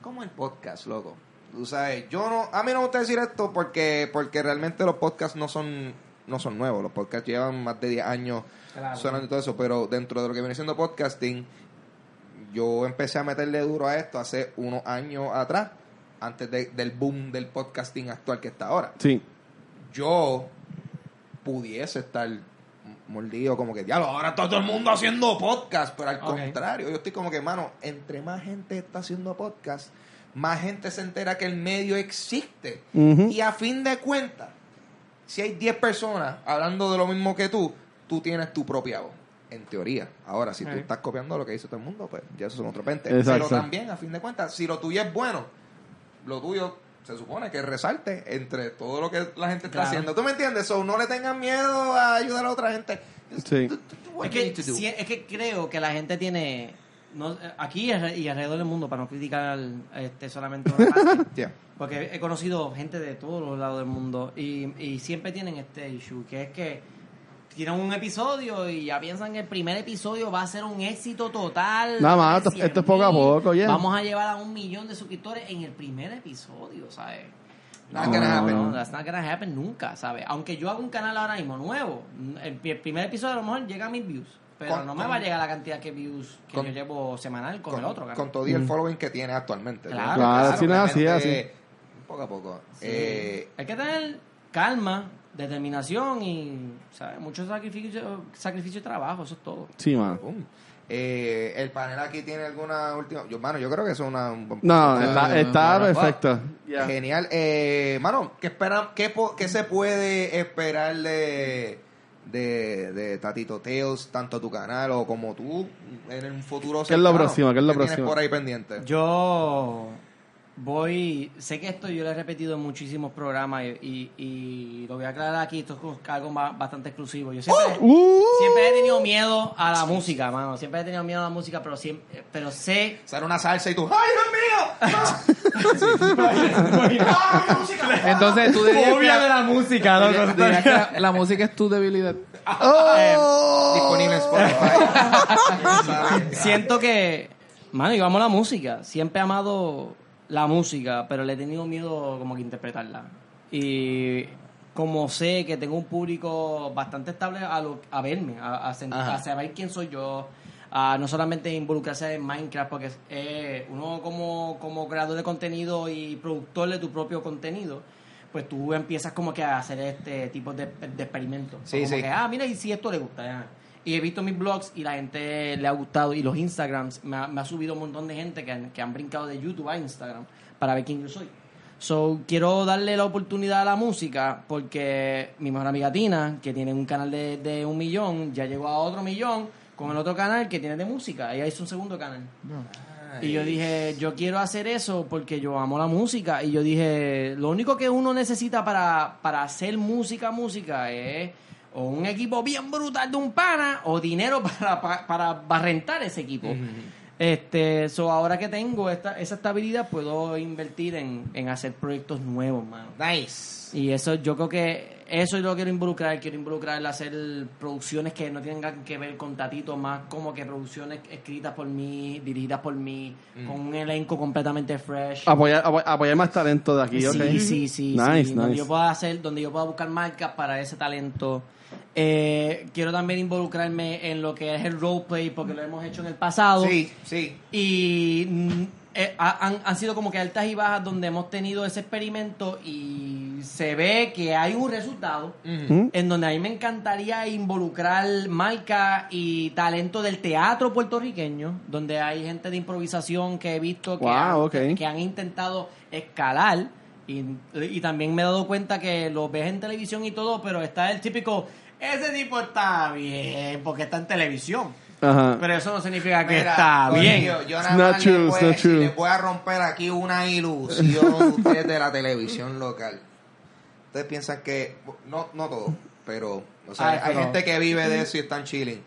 Como el podcast, loco. Tú sabes, yo no... A mí no me gusta decir esto porque, porque realmente los podcasts no son, no son nuevos. Los podcasts llevan más de 10 años Claro. sonando y todo eso, pero dentro de lo que viene siendo podcasting, yo empecé a meterle duro a esto hace unos años atrás, antes de- del boom del podcasting actual que está ahora. Sí. Yo pudiese estar mordido como que, diablo, ahora está todo el mundo haciendo podcast, pero al contrario, yo estoy como que, mano, entre más gente está haciendo podcast, más gente se entera que el medio existe. Y a fin de cuentas, si hay 10 personas hablando de lo mismo que tú, tú tienes tu propia voz. En teoría. Ahora, si tú Ok. estás copiando lo que dice todo el mundo, pues ya eso son otro pente. Exacto. Pero también, a fin de cuentas, si lo tuyo es bueno, lo tuyo se supone que resalte entre todo lo que la gente está Claro. haciendo. ¿Tú me entiendes? So, no le tengan miedo a ayudar a otra gente. Sí. Es que, sí, es que creo que la gente tiene no, aquí y alre- y alrededor del mundo para no criticar este solamente una parte, Yeah. porque he conocido gente de todos los lados del mundo y, y siempre tienen este issue que es que tienen un episodio y ya piensan que el primer episodio va a ser un éxito total Nada más, esto- esto es poco a 100,000. poco, ya. vamos a llevar a un millón de suscriptores en el primer episodio ¿sabes? Not gonna happen. no, that's not gonna happen nunca, ¿sabes? Aunque yo haga un canal ahora mismo nuevo, el, el primer episodio a lo mejor llega a mil views, pero Con- no me con- va a llegar la cantidad que views que con- yo llevo semanal con, el otro canal. con todo y el following que tiene actualmente. Claro. ¿no? Claro, no es así, es Poco a poco. Sí. Eh, Hay que tener calma, determinación y ¿sabes? mucho sacrificio, sacrificio y trabajo, eso es todo. Sí, mano. boom. Eh, el panel aquí tiene alguna última. Yo, mano, yo creo que eso es una. un No, está, perfecto. Genial. Eh, mano, ¿qué, esperan, qué, po- qué se puede esperar de, de, de Tatito Tales, tanto tu canal o como tú, en un futuro ¿Qué es lo cercano? próximo? ¿Qué es lo tienes próximo? por ahí pendiente? Yo voy, sé que esto yo lo he repetido en muchísimos programas y, y, y lo voy a aclarar aquí, esto es algo ba- bastante exclusivo. Yo siempre, Uh, siempre he tenido miedo a la música, mano, siempre he tenido miedo a la música, pero siempre, pero sé Sale una salsa y tú, ¡ay, Dios mío! ¡Ah, música! Entonces tú dirías de la música, loco. dirías- dirías que la, la música es tu debilidad. Disponible en Spotify. Siento que, mano, yo amo la música. Siempre he amado la música, pero le he tenido miedo como que interpretarla. Y como sé que tengo un público bastante estable a, lo- a verme, a saber quién soy yo, a no solamente involucrarse en Minecraft, porque eh, uno como, como creador de contenido y productor de tu propio contenido, pues tú empiezas como que a hacer este tipo de, de experimentos. Sí, como sí. que, ah, mira, y si esto le gusta, ya. Y he visto mis blogs y la gente le ha gustado. Y los Instagrams, me ha, me ha subido un montón de gente que han, que han brincado de YouTube a Instagram para ver quién yo soy. So, quiero darle la oportunidad a la música porque mi mejor amiga Tina, que tiene un canal de, de un millón, ya llegó a otro millón con el otro canal que tiene de música. Ella hizo un segundo canal. Y yo dije, yo quiero hacer eso porque yo amo la música. Y yo dije, lo único que uno necesita para, para hacer música, música es o un equipo bien brutal de un pana o dinero para, para, para, rentar ese equipo. Este, so ahora que tengo esta, esa estabilidad, puedo invertir en, en hacer proyectos nuevos, mano. Nice. Y eso, yo creo que eso yo lo quiero involucrar. Quiero involucrar el hacer producciones que no tengan que ver con Tatito, más como que producciones escritas por mí, dirigidas por mí, con un elenco completamente fresh. apoyar, apoy- apoyar más talento de aquí, ¿ok? Sí, sí, sí. Nice, sí. Donde nice. yo pueda hacer, donde yo pueda buscar marcas para ese talento. Eh, quiero también involucrarme en lo que es el roleplay, porque lo hemos hecho en el pasado. Sí, sí. Y mm, eh, ha- han, han sido como que altas y bajas donde hemos tenido ese experimento y se ve que hay un resultado en donde a mí me encantaría involucrar marca y talento del teatro puertorriqueño, donde hay gente de improvisación que he visto que, Wow, han, ok. que han intentado escalar. Y, y también me he dado cuenta que lo ves en televisión y todo, pero está el típico, ese tipo está bien porque está en televisión. Ajá. Pero eso no significa que Mira, está bien. Yo nada más true, les voy, not si true. les voy a romper aquí una ilusión ustedes de la televisión local. Ustedes piensan que, no, no todo, pero o sea, hay gente que vive de eso y están chilling.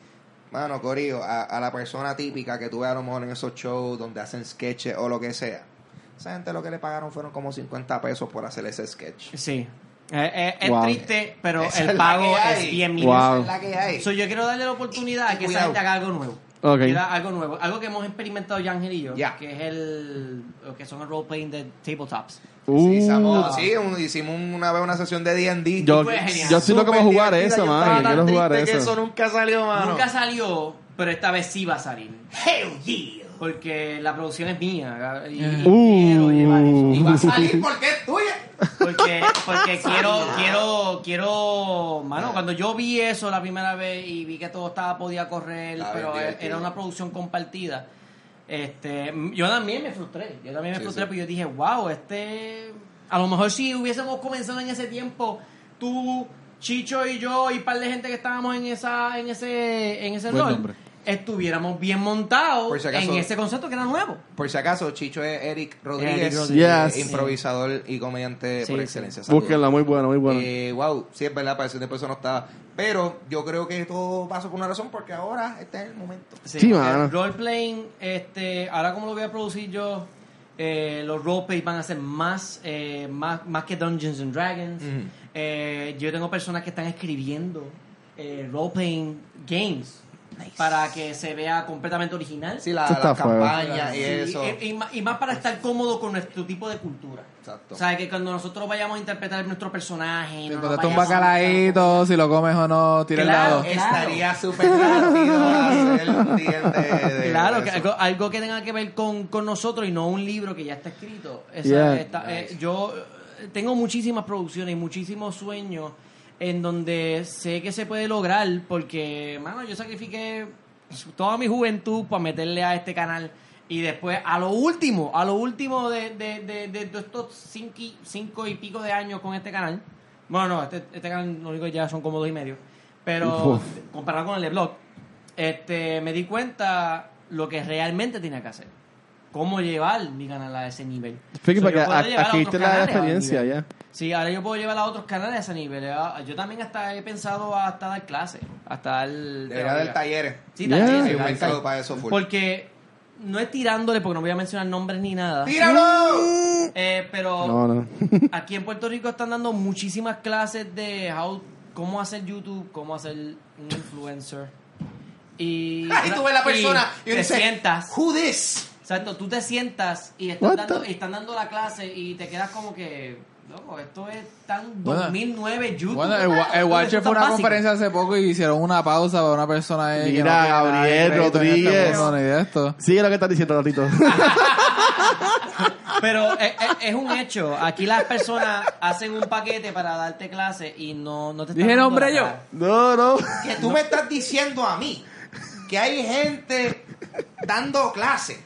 Mano, Corillo, a, a la persona típica que tú ves a lo mejor en esos shows donde hacen sketches o lo que sea. Esa gente lo que le pagaron fueron como 50 pesos por hacer ese sketch. Sí. Eh, eh, es Wow. triste, pero Esa el es pago que hay. es bien Wow. mínimo. Es que. So, yo quiero darle la oportunidad a que esa gente haga algo nuevo. Algo nuevo. Algo que hemos experimentado ya Ángel y yo, que es el que son el role playing de tabletops. Uh, Sí, hicimos, sí, un- hicimos una vez una sesión de D&D. yo, yo estoy loco como jugar eso, man. Yo quiero jugar que eso. eso nunca salió, mano. Nunca salió, pero esta vez sí va a salir. Hell yeah. Porque la producción es mía. Y, y Uh. quiero llevar eso. Y va a salir porque es tuya. Porque, porque quiero, quiero, quiero, mano, cuando yo vi eso la primera vez y vi que todo estaba, podía correr, pero era una producción compartida, este, yo también me frustré, yo también me Sí, frustré, sí. porque yo dije, wow, este, a lo mejor si hubiésemos comenzado en ese tiempo, tú, Chicho y yo y un par de gente que estábamos en esa, en ese, en ese Buen rol, nombre. Estuviéramos bien montados Por si acaso- en ese concepto que era nuevo. Por si acaso, Chicho es Eric Rodríguez, Eric Rodríguez. Yes. improvisador y comediante Sí, por sí. excelencia. Saludos. Búsquenla, muy bueno, muy bueno. Eh, wow, sí es verdad, ese tiempo eso no estaba. Pero yo creo que todo pasó por una razón, porque ahora este es el momento. Sí, mano. El roleplaying, este, ahora como lo voy a producir yo, eh, los roleplays van a ser más, eh, más, más que Dungeons and Dragons. Eh, yo tengo personas que están escribiendo eh, roleplaying games para que se vea completamente original. Sí, la, la fuego. campaña y Sí, eso. y, y más- para estar cómodo con nuestro tipo de cultura. Exacto. O sea, que cuando nosotros vayamos a interpretar nuestro personaje... no nos Entonces un bacalaíto, si lo comes o no, tira el Claro, lado. eh, Estaría súper hacer Claro, que algo, algo que tenga que ver con, con nosotros y no un libro que ya está escrito. Esa- Yeah. esta- eh, yo eh, tengo muchísimas producciones y muchísimos sueños en donde sé que se puede lograr porque, mano, yo sacrifiqué toda mi juventud para meterle a este canal y después a lo último, a lo último de, de, de, estos cinco y, cinco y pico de años con este canal, bueno, no, este, este canal lo único que ya son como dos y medio, pero Uf. comparado con el de blog, este, me di cuenta lo que realmente tenía que hacer. Cómo llevar mi canal a ese nivel. Fíjate, So, porque aquí te la experiencia, ya. Sí, ahora yo puedo llevar a otros canales a ese nivel. Yo también hasta he pensado hasta dar clases, hasta dar... Debería haber talleres. Sí, Yeah. talleres, Hay un mercado para eso full. Porque no es tirándole, porque no voy a mencionar nombres ni nada. ¡Tíralo! Eh, pero No, no. aquí en Puerto Rico están dando muchísimas clases de how, cómo hacer YouTube, cómo hacer un influencer. Y, Ah, y tú ves la persona y, y te dice, sientas. Who this? Exacto, tú te sientas y están, dando, y están dando la clase y te quedas como que, loco, esto es tan Bueno. 2009 YouTube. Bueno, el, el Watcher fue una básico. conferencia hace poco y hicieron una pausa para una persona ahí que Mira, no Gabriel este Rodríguez. mundo esto. Sigue lo que estás diciendo, Ratito. Pero es, es- es un hecho. Aquí las personas hacen un paquete para darte clase y no, no te están Dije nombre yo. no, no. Que tú me estás diciendo a mí que hay gente dando clases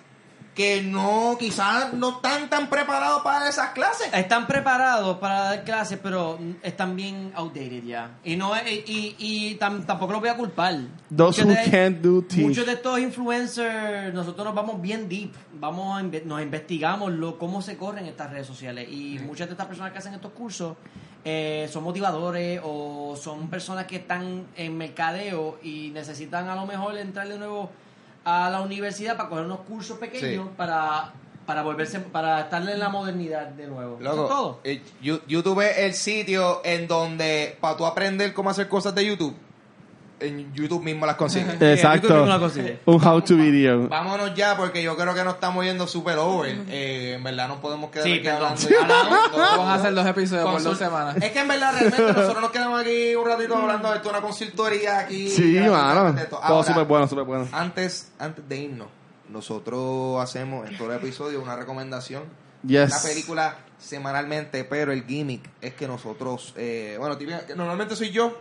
que no, quizás no están tan preparados para esas clases. Están preparados para dar clases, pero están bien outdated ya. Y no es- y, y tam- tampoco lo voy a culpar. Those Muchos who can't do teach. Muchos de estos influencers, nosotros nos vamos bien deep, vamos a inve- nos investigamos lo, cómo se corren estas redes sociales y muchas de estas personas que hacen estos cursos eh, son motivadores o son personas que están en mercadeo y necesitan a lo mejor entrar de nuevo a la universidad para coger unos cursos pequeños Sí. para para volverse para estar en la modernidad de nuevo. Eso Loco, es todo. eh, YouTube es el sitio en donde para tú aprender cómo hacer cosas de YouTube, en YouTube mismo las consigues. Exacto. La. Un how to video. Vámonos ya porque yo creo que nos estamos yendo super over. Eh, en verdad no podemos quedar Sí, aquí hablando. Hablamos. Vamos a hacer dos episodios por dos semanas. Es que en verdad realmente nosotros nos quedamos aquí un ratito hablando de esto, una consultoría aquí. Sí, mano. Todo Ahora, súper bueno, súper bueno. Antes, antes de irnos, nosotros hacemos en todo el episodio una recomendación. Yes. Una película semanalmente, pero el gimmick es que nosotros, eh, bueno, normalmente soy yo,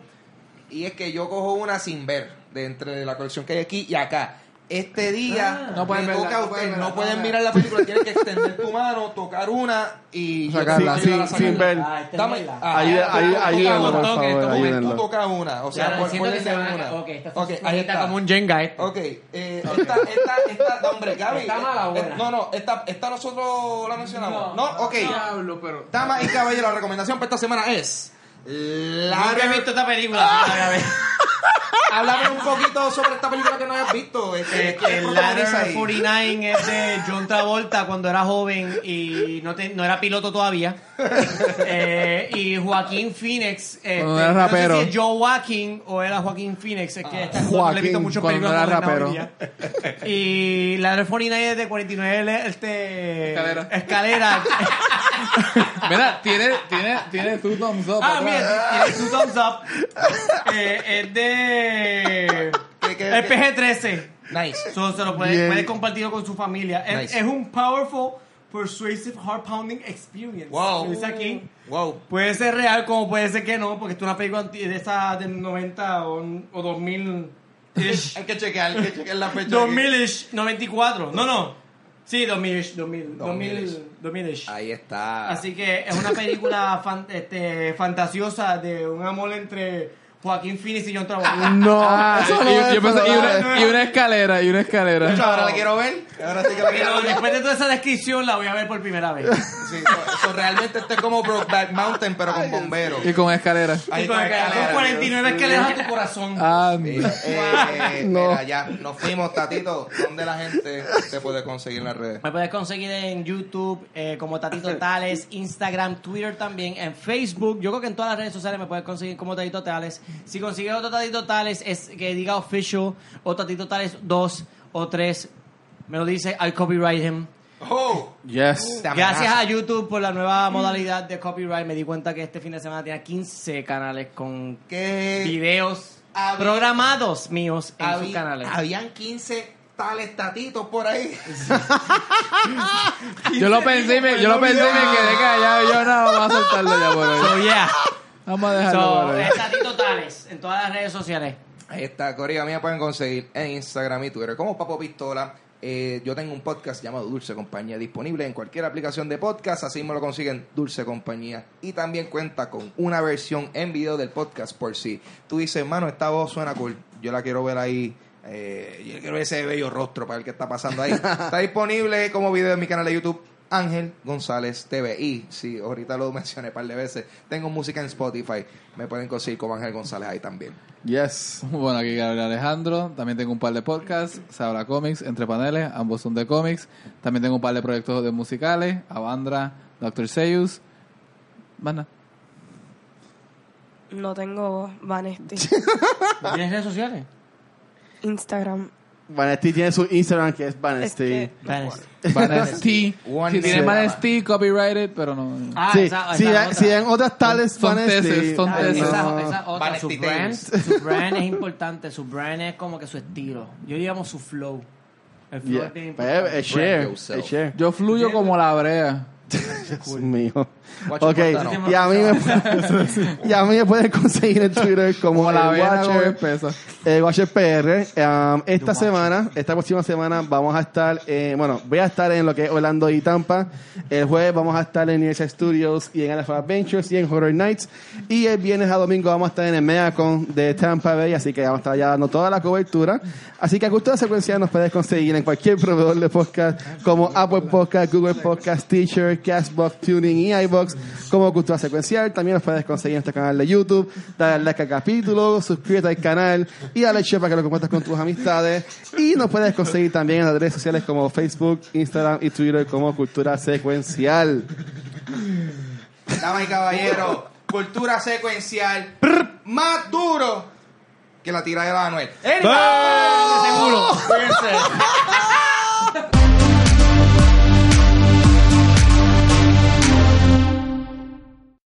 y es que yo cojo una sin ver, de entre la colección que hay aquí y acá. este día No pueden verla, toca a no usted. pueden verla, No pueden no. mirar la película, tienes que extender tu mano, tocar una y Sacarla, a sin- sin ver. Ah, esta es Dame, verla. ah, Ayuda- tú tocas una, por tú favor, tocas- ayúdenlo. Tú tocas una, o sea, que se en van- una. ok, esta está Ok, ahí está. como un Jenga este. Ok, eh, esta, esta, esta, no, hombre, Gaby. ¿Está mala o eh, buena? No, no, esta, esta nosotros la mencionamos. No, ok. Diablo, pero. Damas y caballeros, la recomendación para esta semana es. Nunca he visto esta película. Ah. Háblame un poquito sobre esta película que no hayas visto. Este, ¿quién El Ladder ahí? 49 es de John Travolta cuando era joven y no, te- no era piloto todavía. Eh, y Joaquín Phoenix. este, Cuando era no sé rapero. si es Joe Joaquín o era Joaquín Phoenix. Es que esta actor no le he Joaquín, visto muchas cuando películas era rapero. Y Ladder 49 es de 49 le- este, Escalera. escalera. Mira, tiene, tiene, tiene tu thumbs up. Ah, tiene su thumbs up. Eh, es de ¿Qué, qué, es PG-13. Nice. So, se lo puede, puede compartirlo con su familia. Es, Nice. es un powerful, persuasive, heart pounding experience. Wow. Lo dice aquí. Wow. Puede ser real como puede ser que no, porque esto es una película de esa del 90 o, o 2000 ish. Hay que chequear, hay que chequear la fecha. 2000 ish, 94. No, no. Sí, 2000 ish, 2000, 2000 ish. 2000, 2000 ish. Ahí está. Así que es una película fan- este, fantasiosa de un amor entre Joaquín Phoenix y John Travolta. No, Ah, eso y, no es yo pensé- y una, y una escalera, y una escalera. Ahora la quiero ver. Ahora sí que la quiero ver. después de toda esa descripción la voy a ver por primera vez. Sí, so- so realmente este es como Brokeback Mountain, pero con bomberos. Y con escalera. Ahí Y con, con escalera. con 49 escaleras a tu corazón. Ah, Eh, eh, No. Mira, ya, nos fuimos, Tatito. ¿Dónde la gente te puede conseguir en las redes? Me puedes conseguir en YouTube eh, como Tatito Tales, Instagram, Twitter también, en Facebook. Yo creo que en todas las redes sociales me puedes conseguir como Tatito Tales. Si consigues otro Tatito Tales, es que diga official o Tatito Tales 2 o 3, me lo dice, I'll copyright him. ¡Oh! Yes. Te Gracias a YouTube por la nueva modalidad de copyright, me di cuenta que este fin de semana tenía 15 canales con Que videos había- programados míos en sus canales. habían 15 tales tatitos por ahí. yo lo pensé y me, yo lo pensé y me quedé callado. Yo no, vamos a soltarlo ya por hoy. So, yeah. Vamos a dejarlo So, por es Tales en todas las redes sociales. Ahí está, Corea. A mí me pueden conseguir en Instagram y Twitter como Papo Pistola. Eh, yo tengo un podcast llamado Dulce Compañía disponible en cualquier aplicación de podcast. Así me lo consiguen Dulce Compañía. Y también cuenta con una versión en video del podcast por si tú dices, mano, esta voz suena cool. Yo la quiero ver ahí. Eh, yo quiero ver ese bello rostro para ver qué está pasando ahí. está disponible como video en mi canal de YouTube. Ángel González TV. Y sí, ahorita lo mencioné un par de veces. Tengo música en Spotify. Me pueden conseguir como Ángel González ahí también. Yes. Bueno, aquí Gabriel Alejandro. También tengo un par de podcasts. Se habla cómics, entre paneles. Ambos son de cómics. También tengo un par de proyectos de musicales. Avandra, Dr. Seuss. Banda. No tengo Vanesti. ¿Tienes redes sociales? Instagram. Vanesti tiene su Instagram que es Es Vanesti. Vanesti. Si tiene. Vanesti, copyrighted, pero no. Ah, sí, esa, si, esa hay- si en otras tales Son Vanesti. son Ah, esa, otra, su brand, su brand es importante, su brand es como que su estilo. Yo digamos su flow. El flow Yeah. es Pues, importante. es share, yourself. es share. Yo fluyo como la brea. Dios mío. Watch Ok, it, Montano. y a, mí me, y a mí me pueden conseguir en Twitter como, Como la el Watcher, el Watcher PR. Um, esta semana, esta próxima semana, vamos a estar, eh, bueno, voy a estar en lo que es Orlando y Tampa. El jueves vamos a estar en Universal Studios y en Alpha Adventures y en Horror Nights. Y el viernes a domingo vamos a estar en el MegaCon de Tampa Bay, así que vamos a estar ya dando toda la cobertura. Así que a Cultura Secuencial nos puedes conseguir en cualquier proveedor de podcast como Apple Podcast, Google Podcast, Teacher, Castbox, Tuning y iBox como Cultura Secuencial. También nos puedes conseguir en este canal de YouTube. Dale like al capítulo, suscríbete al canal y dale share para que lo compartas con tus amistades. Y nos puedes conseguir también en las redes sociales como Facebook, Instagram y Twitter como Cultura Secuencial. Damas y caballeros, cultura secuencial más duro que la tira de Anuel. Seguro. Cuídense.